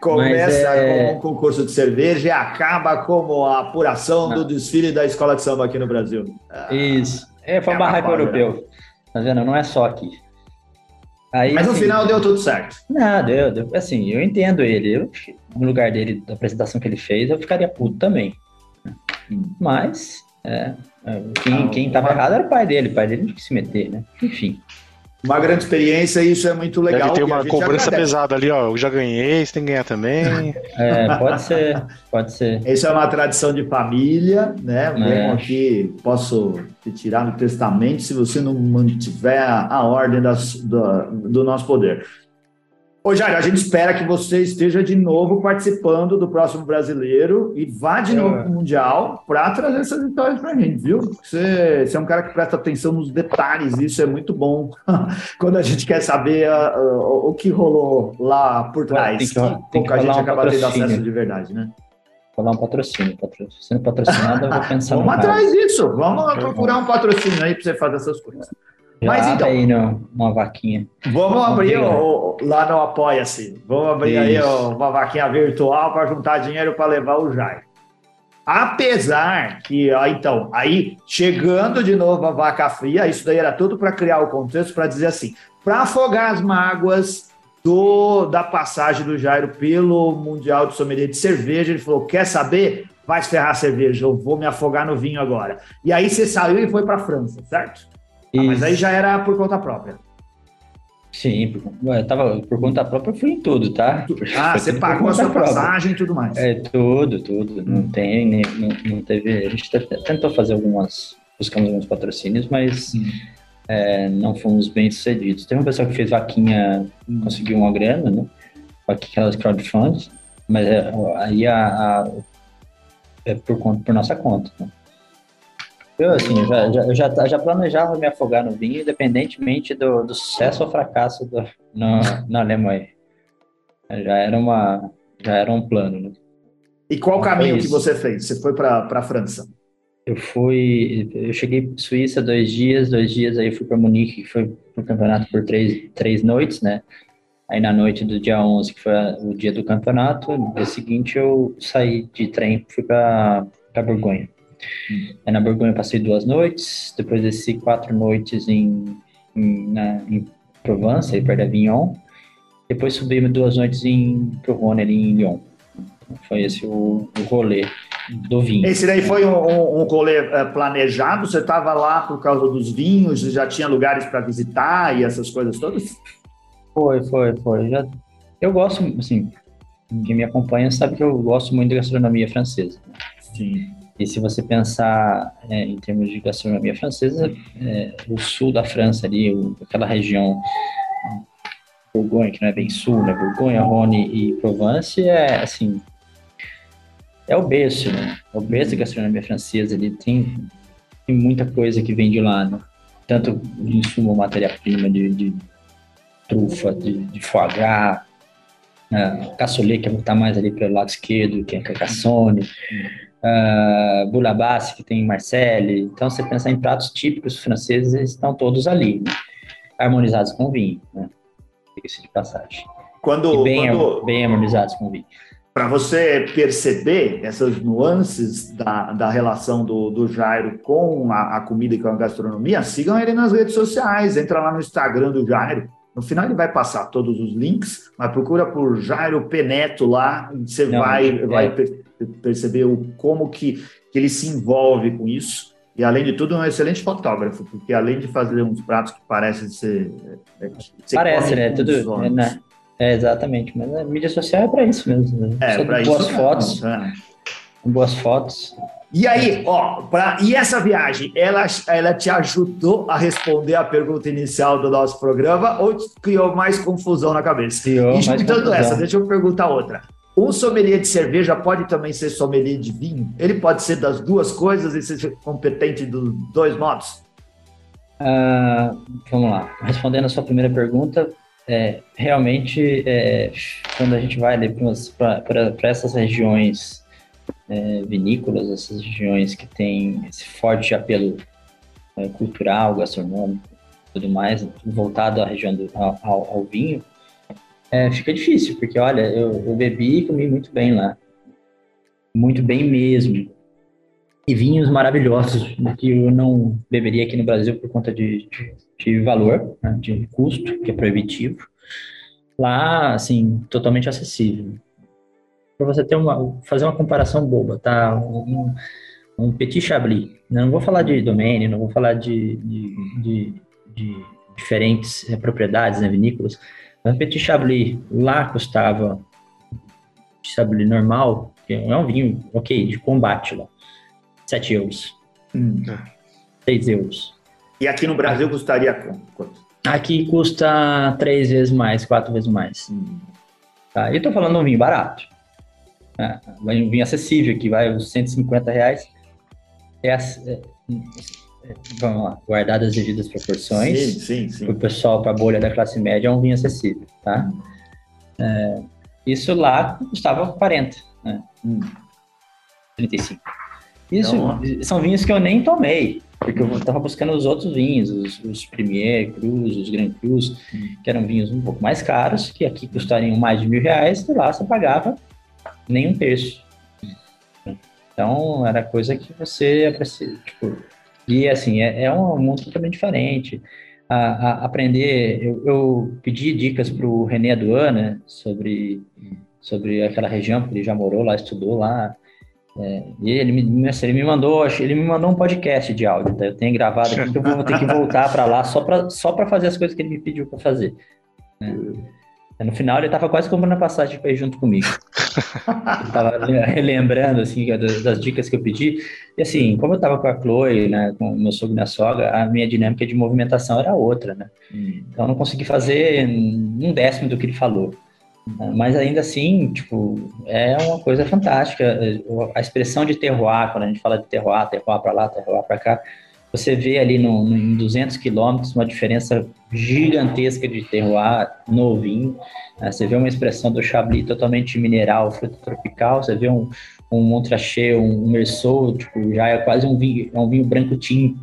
Começa é... com o concurso de cerveja e acaba como a apuração do desfile da escola de samba aqui no Brasil. Isso. É, foi um barraco europeu. Tá vendo? Não é só aqui. Aí, Mas no assim, final deu tudo certo. Não, deu, deu. Assim, eu entendo ele. Eu, no lugar dele, da apresentação que ele fez, eu ficaria puto também. Mas, é, é quem, não, quem tava errado era o pai dele. O pai dele não tinha que se meter, né? Enfim. Uma grande experiência e isso é muito legal. Deve ter uma cobrança pesada ali, ó. Eu já ganhei, você tem que ganhar também. É, pode ser, pode ser. Isso é uma tradição de família, né? É. aqui, posso te tirar no testamento se você não mantiver a, a ordem das, do, do nosso poder. Ô, Jair, a gente espera que você esteja de novo participando do próximo brasileiro e vá de novo para o Mundial para trazer essas vitórias para a gente, viu? Você, você, é um cara que presta atenção nos detalhes, isso é muito bom quando a gente quer saber uh, uh, o que rolou lá por trás. Tem que, tem que a gente um acaba tendo acesso de verdade, né? Falar um patrocínio. Sendo patrocinado, eu vou pensar Vamos atrás disso. Vamos procurar um patrocínio aí para você fazer essas coisas. Mas então. aí uma vaquinha. Vamos abrir o, lá no Apoia-se. Vamos abrir Isso. aí ó, uma vaquinha virtual para juntar dinheiro para levar o Jair. Apesar que, ó, então, aí chegando de novo a vaca fria, isso daí era tudo para criar o contexto, para dizer assim, para afogar as mágoas do, da passagem do Jairo pelo Mundial de Sommelier de Cerveja, ele falou: quer saber? Vai ferrar a cerveja, eu vou me afogar no vinho agora. E aí você saiu e foi para a França, certo? Ah, mas aí já era por conta própria. Sim, por, tava, por conta própria eu fui em tudo, tá? Ah, você pagou a sua própria. passagem e tudo mais. É, tudo, tudo. Não hum. tem, não, não teve. A gente tentou fazer algumas. Buscamos alguns patrocínios, mas hum. é, não fomos bem sucedidos. Teve uma pessoa que fez vaquinha, hum. conseguiu uma grana, né? Aquelas crowdfunds, mas é, aí a, a, é por, conta, por nossa conta. Né? Eu, assim, já, já, já, já, planejava me afogar no vinho, independentemente do, do sucesso ou fracasso do, no, na Alemanha. Já era, uma, já era um plano, né? E qual caminho que você fez? Você foi para a França? Eu fui, eu cheguei Suíça dois dias, dois dias aí fui para Munique, que foi para o campeonato por três, três noites, né? Aí na noite do dia 11, que foi o dia do campeonato, no dia seguinte eu saí de trem, fui para Borgonha. Hum. na Borgonha eu passei duas noites, depois desci quatro noites em, em, na, em Provence, aí perto de Avignon. Depois subi duas noites em Provone, ali em Lyon. Foi esse o, o rolê do vinho. Esse daí foi um, um, um rolê eh, planejado? Você estava lá por causa dos vinhos? Já tinha lugares para visitar e essas coisas todas? Foi, foi, foi. Já, eu gosto, assim, quem me acompanha sabe que eu gosto muito de gastronomia francesa. Sim. E se você pensar é, em termos de gastronomia francesa, é, o sul da França ali, o, aquela região Bourgogne, que não é bem sul, né? Bourgogne, Rhône e Provence, é assim, é o berço, né? É o berço da gastronomia francesa, ali tem, tem muita coisa que vem de lá, né? Tanto insumo, matéria-prima de, de, trufa, de, de foie gras, uh, cassoulet, que está mais ali pelo lado esquerdo, que é Carcassonne, uh, Boulabassi, que tem Marseille. Então, você pensar em pratos típicos franceses, eles estão todos ali, né? harmonizados com vinho, né? Diga-se de passagem. Quando, e bem, quando... bem harmonizados com vinho. Para você perceber essas nuances da, da relação do, do Jairo com a, a comida e com a gastronomia, sigam ele nas redes sociais, entra lá no Instagram do Jairo, no final ele vai passar todos os links, mas procura por Jairo Peneto lá, você Não, vai, é. vai perceber o, como que, que ele se envolve com isso. E além de tudo, é um excelente fotógrafo, porque além de fazer uns pratos que parecem ser. É, é Parece, né? Tudo. É, né? é, exatamente, mas a mídia social é para isso mesmo. Né? É, para isso. Boas fotos. É. Boas fotos. E aí, ó, pra, e essa viagem, ela, ela te ajudou a responder a pergunta inicial do nosso programa ou criou mais confusão na cabeça? Criou e juntando essa, deixa eu perguntar outra. Um sommelier de cerveja pode também ser sommelier de vinho? Ele pode ser das duas coisas e ser competente dos dois modos? Uh, vamos lá. Respondendo a sua primeira pergunta, é, realmente, é, quando a gente vai para essas regiões é, vinícolas, essas regiões que têm esse forte apelo é, cultural, gastronômico, tudo mais, voltado à região do, ao, ao vinho, é, fica difícil, porque olha, eu, eu bebi e comi muito bem lá. Muito bem mesmo. E vinhos maravilhosos, que eu não beberia aqui no Brasil por conta de, de, de valor, né, de custo, que é proibitivo. Lá, assim, totalmente acessível. Para você ter uma, fazer uma comparação boba, tá? Um, um Petit Chablis. Não vou falar de domínio, não vou falar de, de, de, de diferentes propriedades, né, vinícolas, um Petit Chablis lá custava Chablis normal, que é um vinho, ok, de combate lá, 7 euros. Hum. 6 euros. E aqui no Brasil custaria quanto? Aqui custa três vezes mais, quatro vezes mais. Hum. Tá? E eu tô falando de um vinho barato. É, um vinho acessível aqui, vai uns 150 reais. É, é, é, vamos lá, guardadas as devidas proporções. Sim, sim, sim. Para o pessoal, para a bolha da classe média, é um vinho acessível, tá? É, isso lá custava 40, né? Hum. 35. Isso então, são vinhos que eu nem tomei, porque eu estava buscando os outros vinhos, os, os Premier Cruz, os Grand Cruz, hum. que eram vinhos um pouco mais caros, que aqui custariam mais de mil reais, e lá você pagava nem um terço. Então, era coisa que você tipo, e assim, é, é um mundo totalmente diferente. A, a aprender, eu, eu, pedi dicas para o René Aduana sobre, sobre aquela região, porque ele já morou lá, estudou lá. É, e ele me, ele me mandou, ele me mandou um podcast de áudio, tá? eu tenho gravado aqui que eu vou ter que voltar para lá só para só fazer as coisas que ele me pediu para fazer. Né? No final, ele estava quase comprando a passagem para ir junto comigo. Estava relembrando, assim, das, das, dicas que eu pedi. E, assim, como eu estava com a Chloe, né, com o meu sogro e minha sogra, a minha dinâmica de movimentação era outra, né? Hum. Então, eu não consegui fazer um décimo do que ele falou. Mas, ainda assim, tipo, é uma coisa fantástica. A expressão de terroir, quando a gente fala de terroir, terroir para lá, terroir para cá, você vê ali no, no, em 200 quilômetros uma diferença gigantesca de terroir no vinho. Né? Você vê uma expressão do Chablis totalmente mineral, fruta tropical. Você vê um, um Montrachet, um, Merceau, tipo, já é quase um vinho, é um vinho branco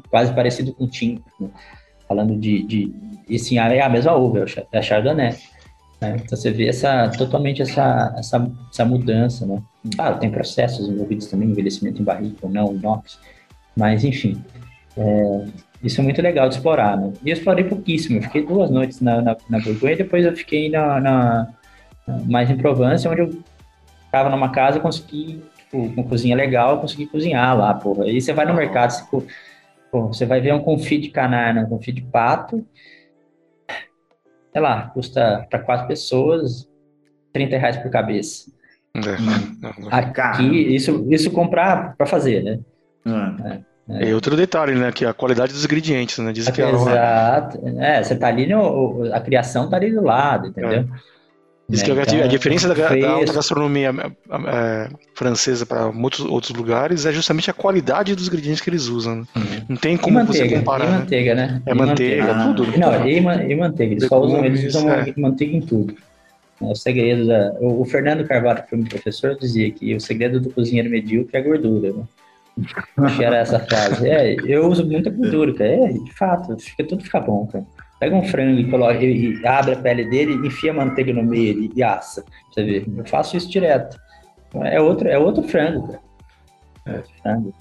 quase parecido com tinto. Né? Falando de, de e sim, é a mesma uva, é a Chardonnay. Né? Então você vê essa, totalmente essa, essa, essa mudança, né? Claro, tem processos envolvidos também, envelhecimento em barrica ou não, inox, mas enfim, é, isso é muito legal de explorar, né? E eu explorei pouquíssimo, eu fiquei duas noites na, na, na Borgonha e depois eu fiquei na, na, mais em Provence, onde eu estava numa casa e consegui, tipo, uma cozinha legal, consegui cozinhar lá, porra. Aí você vai no mercado, você, porra, você vai ver um confit de canarna, um confit de pato, sei lá, custa para quatro pessoas 30 reais por cabeça. É. Aqui, isso, isso comprar para fazer, né? É. É. E outro detalhe, né? Que é a qualidade dos ingredientes, né? Diz que é Exato. É, você tá ali no. A criação tá ali do lado, entendeu? É. Diz que então, a diferença da, da, gastronomia é, francesa para muitos outros lugares é justamente a qualidade dos ingredientes que eles usam. Né? Uhum. Não tem como manteiga, você comparar. E né? manteiga, né? É manteiga, manteiga, tudo. Não, e, e manteiga. Eles, só usam, eles usam é. manteiga em tudo. É o segredo da. O, o Fernando Carvalho, que foi meu professor, dizia que o segredo do cozinheiro medíocre é a gordura, né? Era essa frase. É, eu uso muita gordura, cara. É, de fato, fica, tudo fica bom, cara. Pega um frango e, coloca, e, e abre a pele dele, enfia a manteiga no meio e, e assa. Você vê, eu faço isso direto. É outro, é outro frango, cara. É, frango.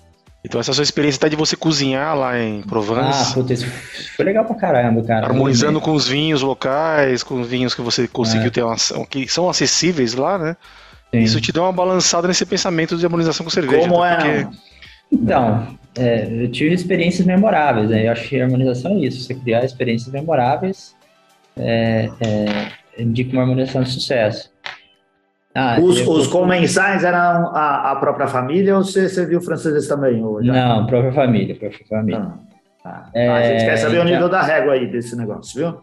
Então essa sua experiência até de você cozinhar lá em Provence. Ah, puta, isso foi legal pra caramba, cara. Harmonizando com os vinhos locais, com os vinhos que você conseguiu é. ter uma, que são acessíveis lá, né? Sim. Isso te dá uma balançada nesse pensamento de harmonização com cerveja. Como é? Porque... Então, é, eu tive experiências memoráveis, né? Eu acho que a harmonização é isso, você criar experiências memoráveis é, é, indica uma harmonização de sucesso. Ah, os, os comensais eram a, a, própria família ou você, você viu franceses também? Já? Não, própria família, própria família. Ah, tá. a gente quer saber o nível da régua aí desse negócio, viu?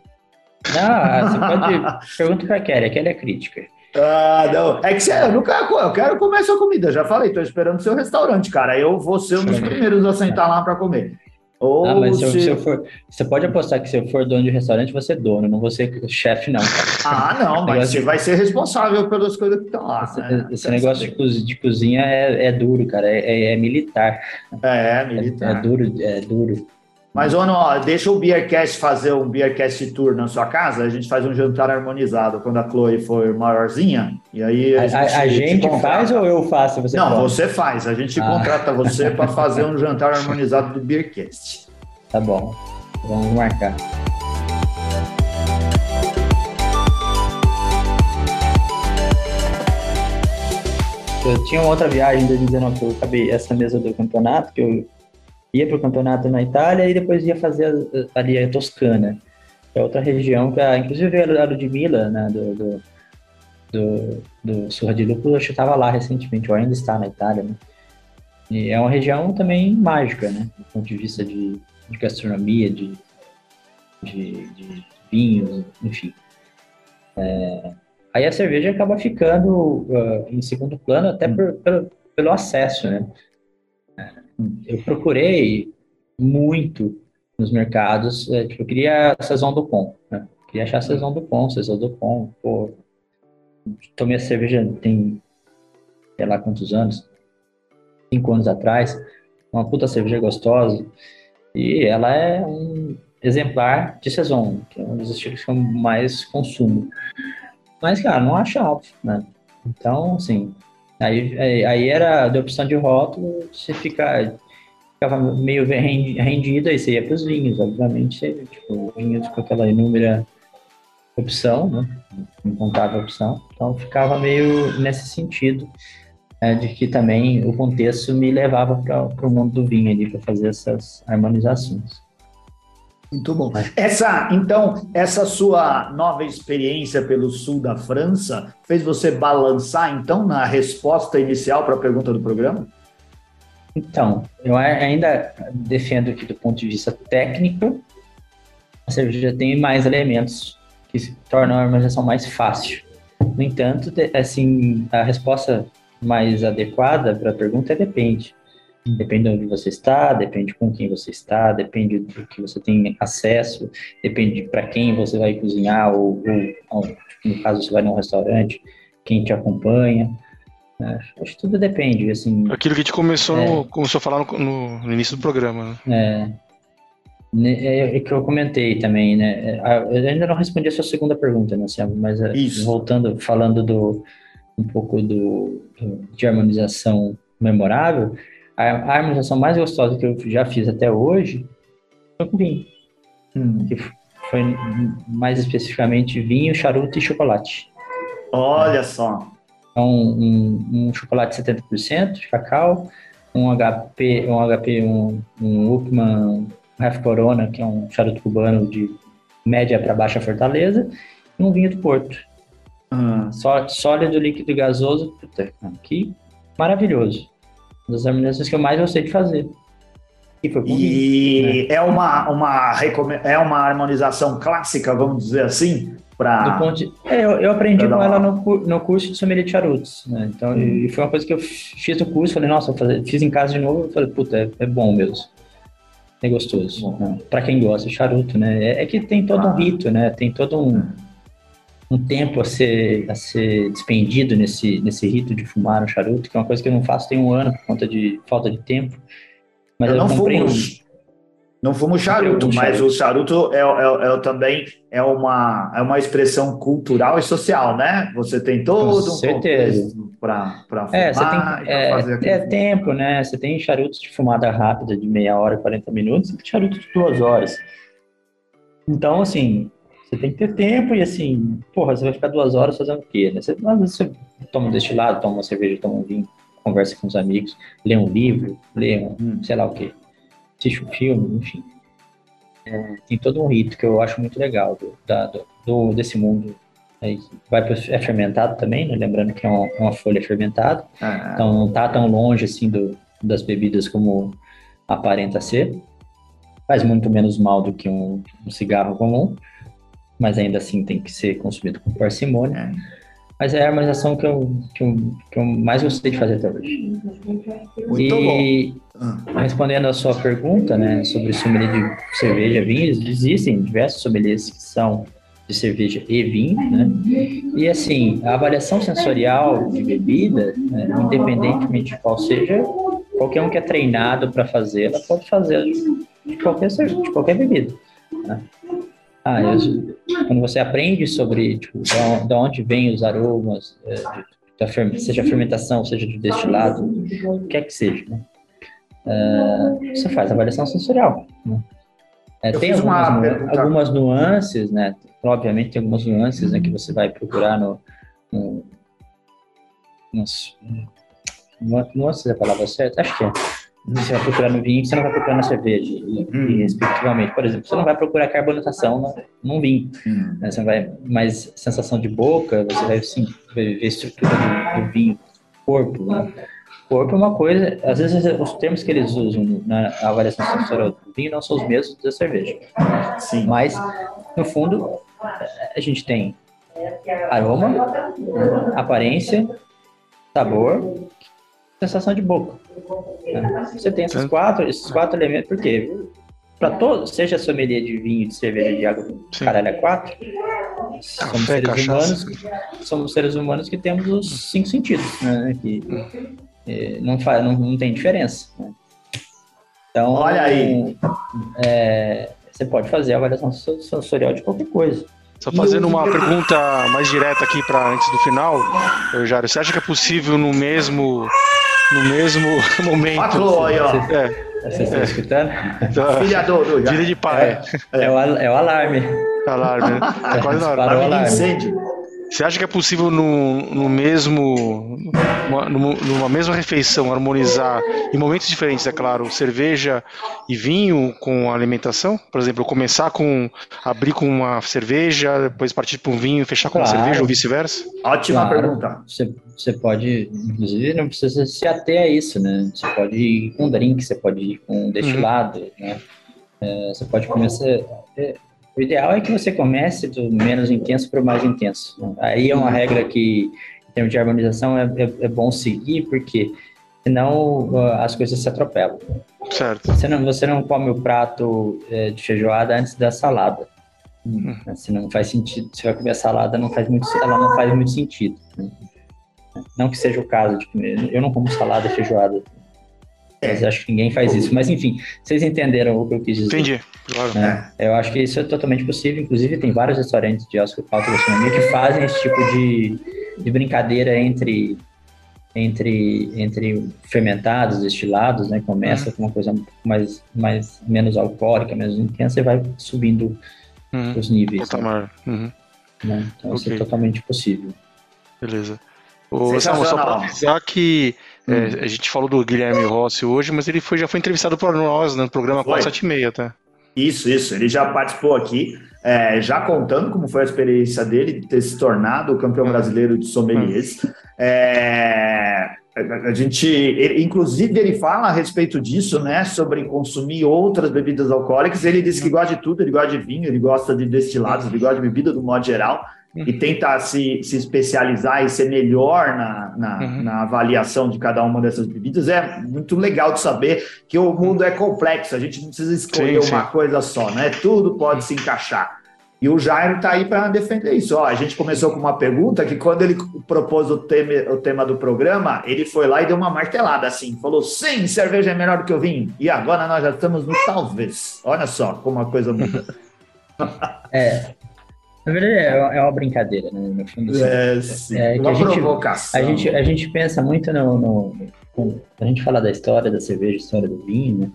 Não, você pode. Pergunta para a Kelly, a Kelly é crítica. Ah, não. É que eu nunca eu quero comer sua comida. Já falei, tô esperando o seu restaurante, cara. Eu vou ser um dos primeiros a sentar lá para comer. Ou ah, mas se, se... eu for, você pode apostar que se eu for dono de restaurante, você é dono, não você chefe, não. Ah, não, mas você de... vai ser responsável pelas coisas que estão lá. Esse, né? esse negócio de, cozinha, de cozinha é, é, duro, cara, é, é, é militar. É, é militar. É, duro, é duro. Mas, Ono, ó, deixa o Beercast fazer um Beercast Tour na sua casa, a gente faz um jantar harmonizado quando a Chloe for maiorzinha, e aí a, a gente, a gente faz ou eu faço? Você Não, pode? você faz, a gente ah. contrata você para fazer um jantar harmonizado do Beercast. Tá bom, vamos marcar. Eu tinha uma outra viagem em 2019 que eu acabei essa mesa do campeonato, que eu ia para o campeonato na Itália e depois ia fazer ali a Toscana, que é outra região que, inclusive a Ludmilla, né, do, do, do, do Surra de Lúpulo, eu estava lá recentemente, ou ainda está na Itália, né? E é uma região também mágica, né, do ponto de vista de, de gastronomia, de, de, de vinhos, enfim. É, aí a cerveja acaba ficando uh, em segundo plano até hum. por, pelo, pelo acesso, né? Eu procurei muito nos mercados, é, tipo, eu queria a Saison do Pão, né? Queria achar a Saison do Pão, Saison do Pão, pô, tomei a cerveja tem, sei lá quantos anos, cinco anos atrás, uma puta cerveja gostosa, e ela é um exemplar de Saison, que é um dos estilos que eu mais consumo. Mas, cara, não achava, né? Então, assim, aí, aí era de opção de rótulo, você fica, ficava meio rendido, aí você ia para os vinhos, obviamente, você, tipo, vinhos com aquela inúmera opção, né? Incontável opção. Então ficava meio nesse sentido é, de que também o contexto me levava para o mundo do vinho ali para fazer essas harmonizações. Muito bom. Essa, então, essa sua nova experiência pelo sul da França fez você balançar, então, na resposta inicial para a pergunta do programa? Então, eu ainda defendo que, do ponto de vista técnico, a cerveja tem mais elementos que tornam a harmonização mais fácil. No entanto, assim, a resposta mais adequada para a pergunta é depende. Depende de onde você está, depende com quem você está, depende do que você tem acesso, depende para quem você vai cozinhar, ou, ou, no caso você vai num restaurante, quem te acompanha. É, acho que tudo depende, assim. Aquilo que a gente começou, é, no, começou a falar no, no, início do programa. Né? É, né, é, é que eu comentei também, né? É, eu ainda não respondi a sua segunda pergunta, né, mas é, Isso. voltando, falando do um pouco do, do, de harmonização memorável, a, a, harmonização mais gostosa que eu já fiz até hoje foi com vinho, hum. que foi mais especificamente vinho, charuto e chocolate. Olha só! Então, um, um chocolate 70% de cacau, um HP, um HP, um, um Upman Half Corona, que é um charuto cubano de média para baixa fortaleza, e um vinho do Porto. Uhum. Só, sólido, líquido e gasoso, puta, que maravilhoso. Uma das harmonizações que eu mais gostei de fazer. E, e né? é, uma, uma, é uma harmonização clássica, vamos dizer assim, para. De... É, eu, eu aprendi com ela no, no curso de sommelier de charutos, né? Então, hum. e foi uma coisa que eu fiz no curso, falei, nossa, fazer, fiz em casa de novo, falei, puta, é, é bom mesmo é gostoso. Né? Para quem gosta de charuto, né? É, é, que tem todo um rito, né? Tem todo um, um tempo a ser, a ser despendido nesse, nesse rito de fumar um charuto, que é uma coisa que eu não faço tem um ano por conta de falta de tempo. Mas eu, eu não comprei fumo, um, não fumo charuto, mas o charuto é, é, é, também é uma, é uma expressão cultural e social, né? Você tem todo Com um certeza. para fumar é, você tem, é, fazer É tempo, né? Você tem charutos de fumada rápida de meia hora, 40 minutos, e charuto de duas horas. Então, assim, você tem que ter tempo e, assim, porra, você vai ficar duas horas fazendo o quê? Né? Você, às vezes você toma um destilado, toma uma cerveja, toma um vinho, conversa com os amigos, lê um livro, lê um, hum. sei lá o quê assiste um filme, enfim. É, tem todo um rito que eu acho muito legal do, da, do desse mundo. Aí vai pro, é fermentado também, né? lembrando que é uma, é uma folha fermentada, ah. então não está tão longe assim do, das bebidas como aparenta ser. Faz muito menos mal do que um, um cigarro comum, mas ainda assim tem que ser consumido com parcimônia. É. Mas é a harmonização que eu, que eu, que eu mais gostei de fazer até hoje. Muito e, bom. Respondendo a sua pergunta, né, sobre sommelier de cerveja, vinhos, existem diversos sommeliers que são de cerveja e vinho, né? E assim, a avaliação sensorial de bebida, né, independentemente de qual seja, qualquer um que é treinado para fazê-la pode fazer de qualquer, de qualquer bebida. Né? Ah, eu, quando você aprende sobre tipo, de onde vêm os aromas, da, seja fermentação, seja de destilado, o que é que seja, né? Uh, você faz avaliação sensorial. Né? É, tem algumas, algumas, nuances, né? Obviamente tem algumas nuances né, que você vai procurar no, no, no nuances é a palavra certa? Acho que é você vai procurar no vinho, você não vai procurar na cerveja, e, hum. e respectivamente. Por exemplo, você não vai procurar carbonatação no, num vinho, hum. né? Você vai, mas sensação de boca, você vai sim, vai ver a estrutura do, do vinho, corpo, né? corpo é uma coisa, às vezes os termos que eles usam na avaliação sensorial do vinho não são os mesmos da cerveja. Sim. Mas, no fundo, a gente tem aroma, aparência, sabor, sensação de boca. Você tem esses quatro, esses quatro elementos, porque para todos, seja sommelier de vinho, de cerveja, de água, Sim. caralho, é quatro. Somos Café, seres humanos, somos seres humanos que temos os cinco sentidos, né? Que é, não, faz, não, não tem diferença. Né? Então, olha aí, é, você pode fazer a avaliação sensorial de qualquer coisa. Só fazendo uma pergunta mais direta aqui para antes do final, Jário, você acha que é possível no mesmo no mesmo momento? Falou aí, ó. É. Você está é. escutando? Filha do, do Filha de pai. É, é, o, é o alarme. Alarme, né? É quase na hora. O alarme. Incêndio. Você acha que é possível no, no mesmo numa, numa, mesma refeição harmonizar em momentos diferentes, é claro, cerveja e vinho com alimentação? Por exemplo, começar com abrir com uma cerveja, depois partir para um vinho, fechar com claro. uma cerveja ou vice-versa? Ótima claro. pergunta. Você, você pode, inclusive, não precisa se ater a isso, né? Você pode ir com drink, você pode ir com destilado, uhum. né? É, você pode começar é, o ideal é que você comece do menos intenso para o mais intenso. Aí é uma regra que, em termos de harmonização, é, é, é bom seguir, porque senão uh, as coisas se atropelam. Certo. Você não, você não come o prato é, de feijoada antes da salada. Hum. Se não faz sentido, você vai comer a salada, não faz muito, ela não faz muito sentido. Não que seja o caso de comer. Eu não como salada e feijoada mas acho que ninguém faz isso. Mas enfim, vocês entenderam o que eu quis dizer. Entendi, claro. É, eu acho que isso é totalmente possível. Inclusive, tem vários restaurantes de alta gastronomia que fazem esse tipo de, de brincadeira entre, entre, entre fermentados, destilados, né? Começa uhum. com uma coisa mais, mais menos alcoólica, menos intensa e vai subindo uhum. os níveis. Né? Uhum. Né? Então, okay. isso é totalmente possível. Beleza. O, Samu, só para avisar que é, hum. a gente falou do Guilherme Rossi hoje, mas ele foi, já foi entrevistado por nós né, no programa 476, tá? Isso, isso. Ele já participou aqui, é, já contando como foi a experiência dele de ter se tornado o campeão hum. brasileiro de sommeliers. Hum. É, a gente, ele, inclusive, ele fala a respeito disso, né? Sobre consumir outras bebidas alcoólicas. Ele diz que hum. gosta de tudo, ele gosta de vinho, ele gosta de destilados, ele gosta de bebida do modo geral. Uhum. e tenta se, se especializar e ser melhor na, na, uhum. na, avaliação de cada uma dessas bebidas, é muito legal de saber que o mundo é complexo, a gente não precisa escolher sim, uma sim. coisa só, né? Tudo pode se encaixar. E o Jairo está aí para defender isso. Ó, a gente começou com uma pergunta que, quando ele propôs o tema, o tema do programa, ele foi lá e deu uma martelada assim: falou, sim, cerveja é melhor do que o vinho. E agora nós já estamos no talvez. Olha só como a coisa muda. É, na verdade, é, é uma brincadeira, né? No fundo, assim, é, sim. É, uma a gente, provocação. A gente, a gente pensa muito no, no, no. a gente fala da história da cerveja, história do vinho, né?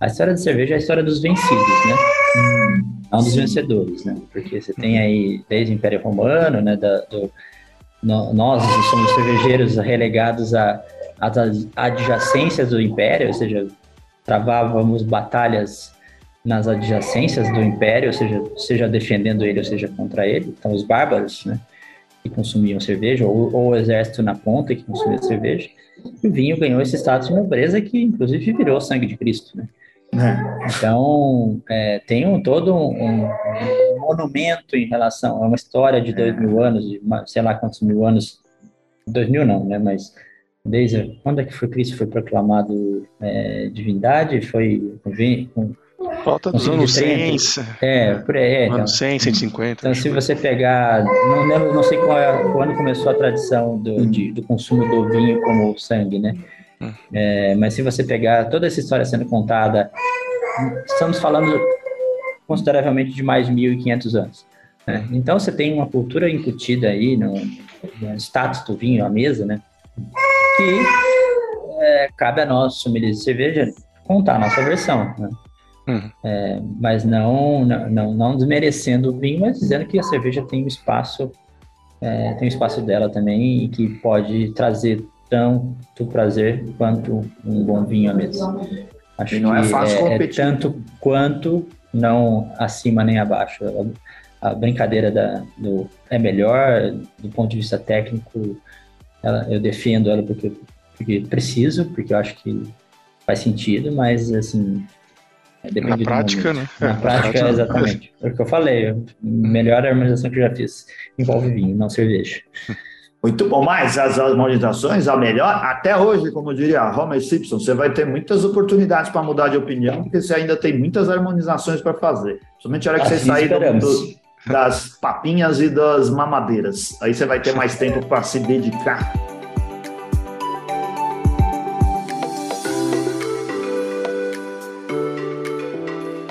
A história da cerveja é a história dos vencidos, né? Hum, não dos sim. vencedores, né? Porque você tem aí, desde o Império Romano, né? Da, do, no, nós somos cervejeiros relegados às adjacências do Império, ou seja, travávamos batalhas nas adjacências do império, ou seja, seja defendendo ele ou seja contra ele. Então, os bárbaros, né, que consumiam cerveja, ou, ou o exército na ponta que consumia cerveja. E o vinho ganhou esse status de nobreza que, inclusive, virou sangue de Cristo, né? É. Então, é, tem um, todo um, um, monumento em relação a uma história de dois mil anos, de sei lá quantos mil anos, dois mil não, né? Mas desde quando é que foi Cristo foi proclamado é, divindade? Foi com, Volta dos anos 100. É, aí. É, anos 100, 150. Então, se você pegar. Não lembro, não sei qual é, quando começou a tradição do, hum. de, do consumo do vinho como sangue, né? Hum. É, mas se você pegar toda essa história sendo contada, estamos falando consideravelmente de mais de 1.500 anos. Né? Então, você tem uma cultura incutida aí no, no status do vinho à mesa, né? Que é, cabe a nós, sommeliers de cerveja, contar a nossa versão, né? Uhum. É, mas não, não, não desmerecendo o vinho, mas dizendo que a cerveja tem um espaço, é, tem um espaço dela também e que pode trazer tanto prazer quanto um bom vinho à mesa. Acho e não é fácil é, competir. É tanto quanto, não acima nem abaixo. A, a brincadeira da, do é melhor, do ponto de vista técnico, ela, eu defendo ela porque porque preciso, porque eu acho que faz sentido, mas assim. Na prática, né? Na prática, é, exatamente. É o que eu falei, a melhor harmonização que eu já fiz envolve vinho, não cerveja. Muito bom, mas as harmonizações, a melhor, até hoje, como diria Homer Simpson, você vai ter muitas oportunidades para mudar de opinião, porque você ainda tem muitas harmonizações para fazer. Somente a hora que assim você sair do, do, das papinhas e das mamadeiras. Aí você vai ter mais tempo para se dedicar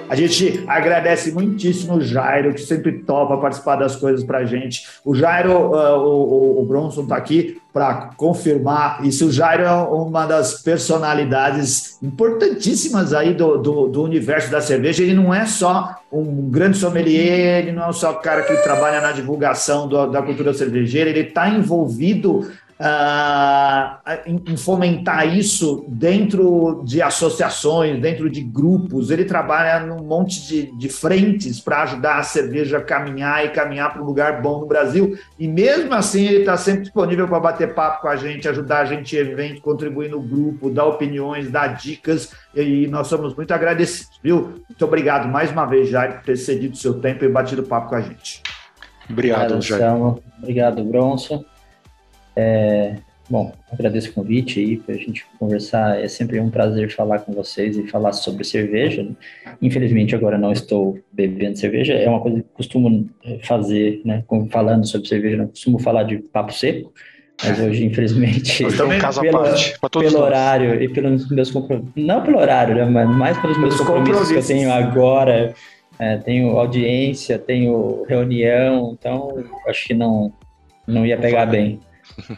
A gente agradece muitíssimo o Jairo, que sempre topa participar das coisas para a gente. O Jairo, uh, o, o, Bronson está aqui para confirmar isso. O Jairo é uma das personalidades importantíssimas aí do, do, do, universo da cerveja. Ele não é só um grande sommelier, ele não é só o cara que trabalha na divulgação do, da cultura cervejeira, ele está envolvido uh, em, em, fomentar isso dentro de associações, dentro de grupos. Ele trabalha num monte de, de frentes para ajudar a cerveja a caminhar e caminhar para um lugar bom no Brasil. E mesmo assim, ele está sempre disponível para bater papo com a gente, ajudar a gente em evento, contribuir no grupo, dar opiniões, dar dicas. E nós somos muito agradecidos, viu? Muito obrigado mais uma vez, Jair, por ter cedido seu tempo e batido papo com a gente. Obrigado, Jair. Obrigado, Bronson. É, bom, agradeço o convite aí para a gente conversar. É sempre um prazer falar com vocês e falar sobre cerveja. Né? Infelizmente, agora não estou bebendo cerveja. É uma coisa que costumo é, fazer, né? Falando sobre cerveja, não costumo falar de papo seco. Mas hoje, infelizmente, também caso pelo, parte, pelo horário e pelos meus compromissos, não pelo horário, né, mas mais pelos meus compromissos, compromissos, que eu tenho agora, é, tenho audiência, tenho reunião, então acho que não, não ia pegar bem.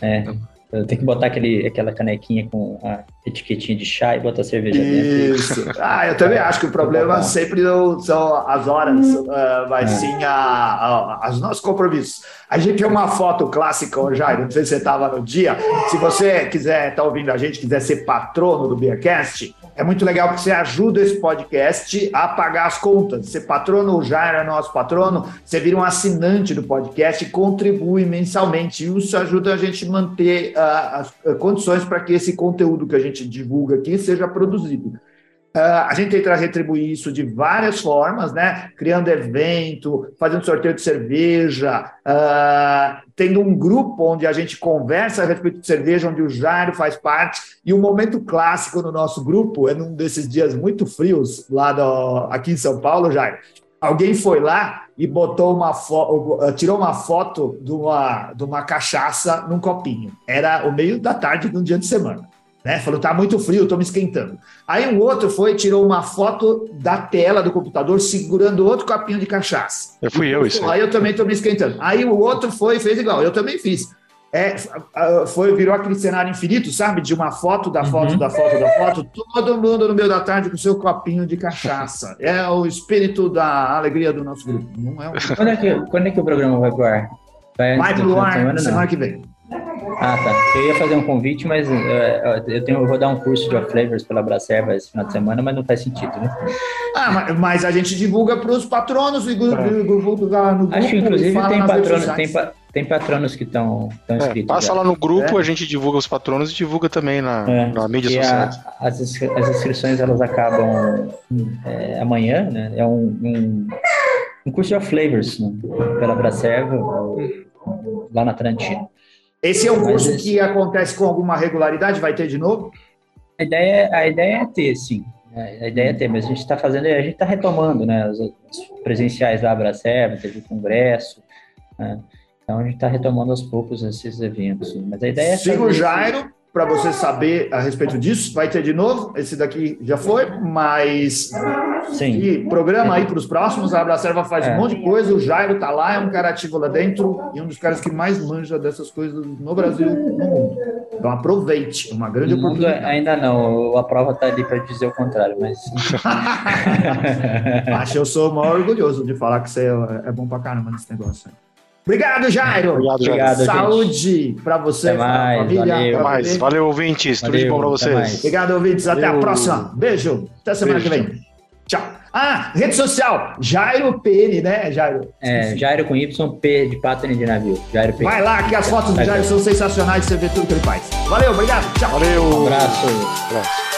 É. Eu tenho que botar aquele, aquela canequinha com a etiquetinha de chá e botar cerveja Isso. dentro. Ah, eu também acho que o problema sempre não são as horas, uh, mas é. sim a, a, os nossos compromissos. A gente tem uma foto clássica, Jair, não sei se você estava no dia. Se você quiser estar tá ouvindo a gente, quiser ser patrono do Beercast, é muito legal porque você ajuda esse podcast a pagar as contas. Você patrono, o Jair é nosso patrono, você vira um assinante do podcast e contribui mensalmente. Isso ajuda a gente a manter uh, as uh, condições para que esse conteúdo que a gente divulga aqui seja produzido. Uh, a gente tenta retribuir isso de várias formas, né? Criando evento, fazendo sorteio de cerveja, uh, tendo um grupo onde a gente conversa a respeito de cerveja, onde o Jairo faz parte. E um momento clássico no nosso grupo é num desses dias muito frios, lá do, aqui em São Paulo, Jairo. Alguém foi lá e botou uma foto, tirou uma foto de uma, de uma cachaça num copinho. Era o meio da tarde de um dia de semana. Né? Falou, tá muito frio, estou me esquentando. Aí um outro foi tirou uma foto da tela do computador segurando outro copinho de cachaça. Eu fui eu, isso. Aí eu também estou me esquentando. Aí o outro foi e fez igual, eu também fiz. É, foi, virou aquele cenário infinito, sabe? De uma foto, da foto, uhum. da foto, da foto, todo mundo no meio da tarde com seu copinho de cachaça. É o espírito da alegria do nosso grupo. Não é um... quando, é que, quando é que o programa vai pro ar? Vai, vai pro ar semana, semana que vem. Ah, tá. Eu ia fazer um convite, mas uh, eu, tenho, eu vou dar um curso de off flavors pela Bracerva esse final de semana, mas não faz sentido, né? Ah, mas, a gente divulga para os patronos e divulga no grupo. Acho que inclusive tem patronos, tem, tem patronos que estão é, inscritos. Passa já. lá no grupo, é. a gente divulga os patronos e divulga também na, é. na mídia social. As, as inscrições elas acabam é, amanhã, né? É um, um, um curso de off flavors né? pela Bracerva, lá na Tarantina. Esse é um curso que acontece com alguma regularidade? Vai ter de novo? A ideia, a ideia é ter, sim. A ideia é ter, mas a gente está fazendo, a gente está retomando, né? Os, os, presenciais da Abracerva, teve o congresso, né? Então a gente está retomando aos poucos esses eventos. Mas a ideia é. Siga o Jairo para você saber a respeito disso. Vai ter de novo, esse daqui já foi, mas Sim. E programa aí para os próximos. A Abracerva faz é. um monte de coisa. O Jairo tá lá, é um cara ativo lá dentro e um dos caras que mais manja dessas coisas no Brasil no mundo. Então aproveite, é uma grande no oportunidade. Ainda não, a prova tá ali para dizer o contrário, mas. Acho que eu sou o maior orgulhoso de falar que você é, é bom para caramba nesse negócio aí. Obrigado, Jairo. Obrigado, Jairo. Saúde para você, a família. Valeu, pra mais. valeu ouvintes. Tudo de bom para vocês. Obrigado, ouvintes. Até valeu. a próxima. Beijo. Até semana Beijo. que vem. Tchau. Ah, rede social, Jairo PN, né, Jairo? É, Jairo com Y, P de pátria de navio. Jairo PN. Vai lá, que as fotos do Jairo são sensacionais, você vê tudo que ele faz. Valeu, obrigado, tchau. Valeu. Um abraço. Um abraço.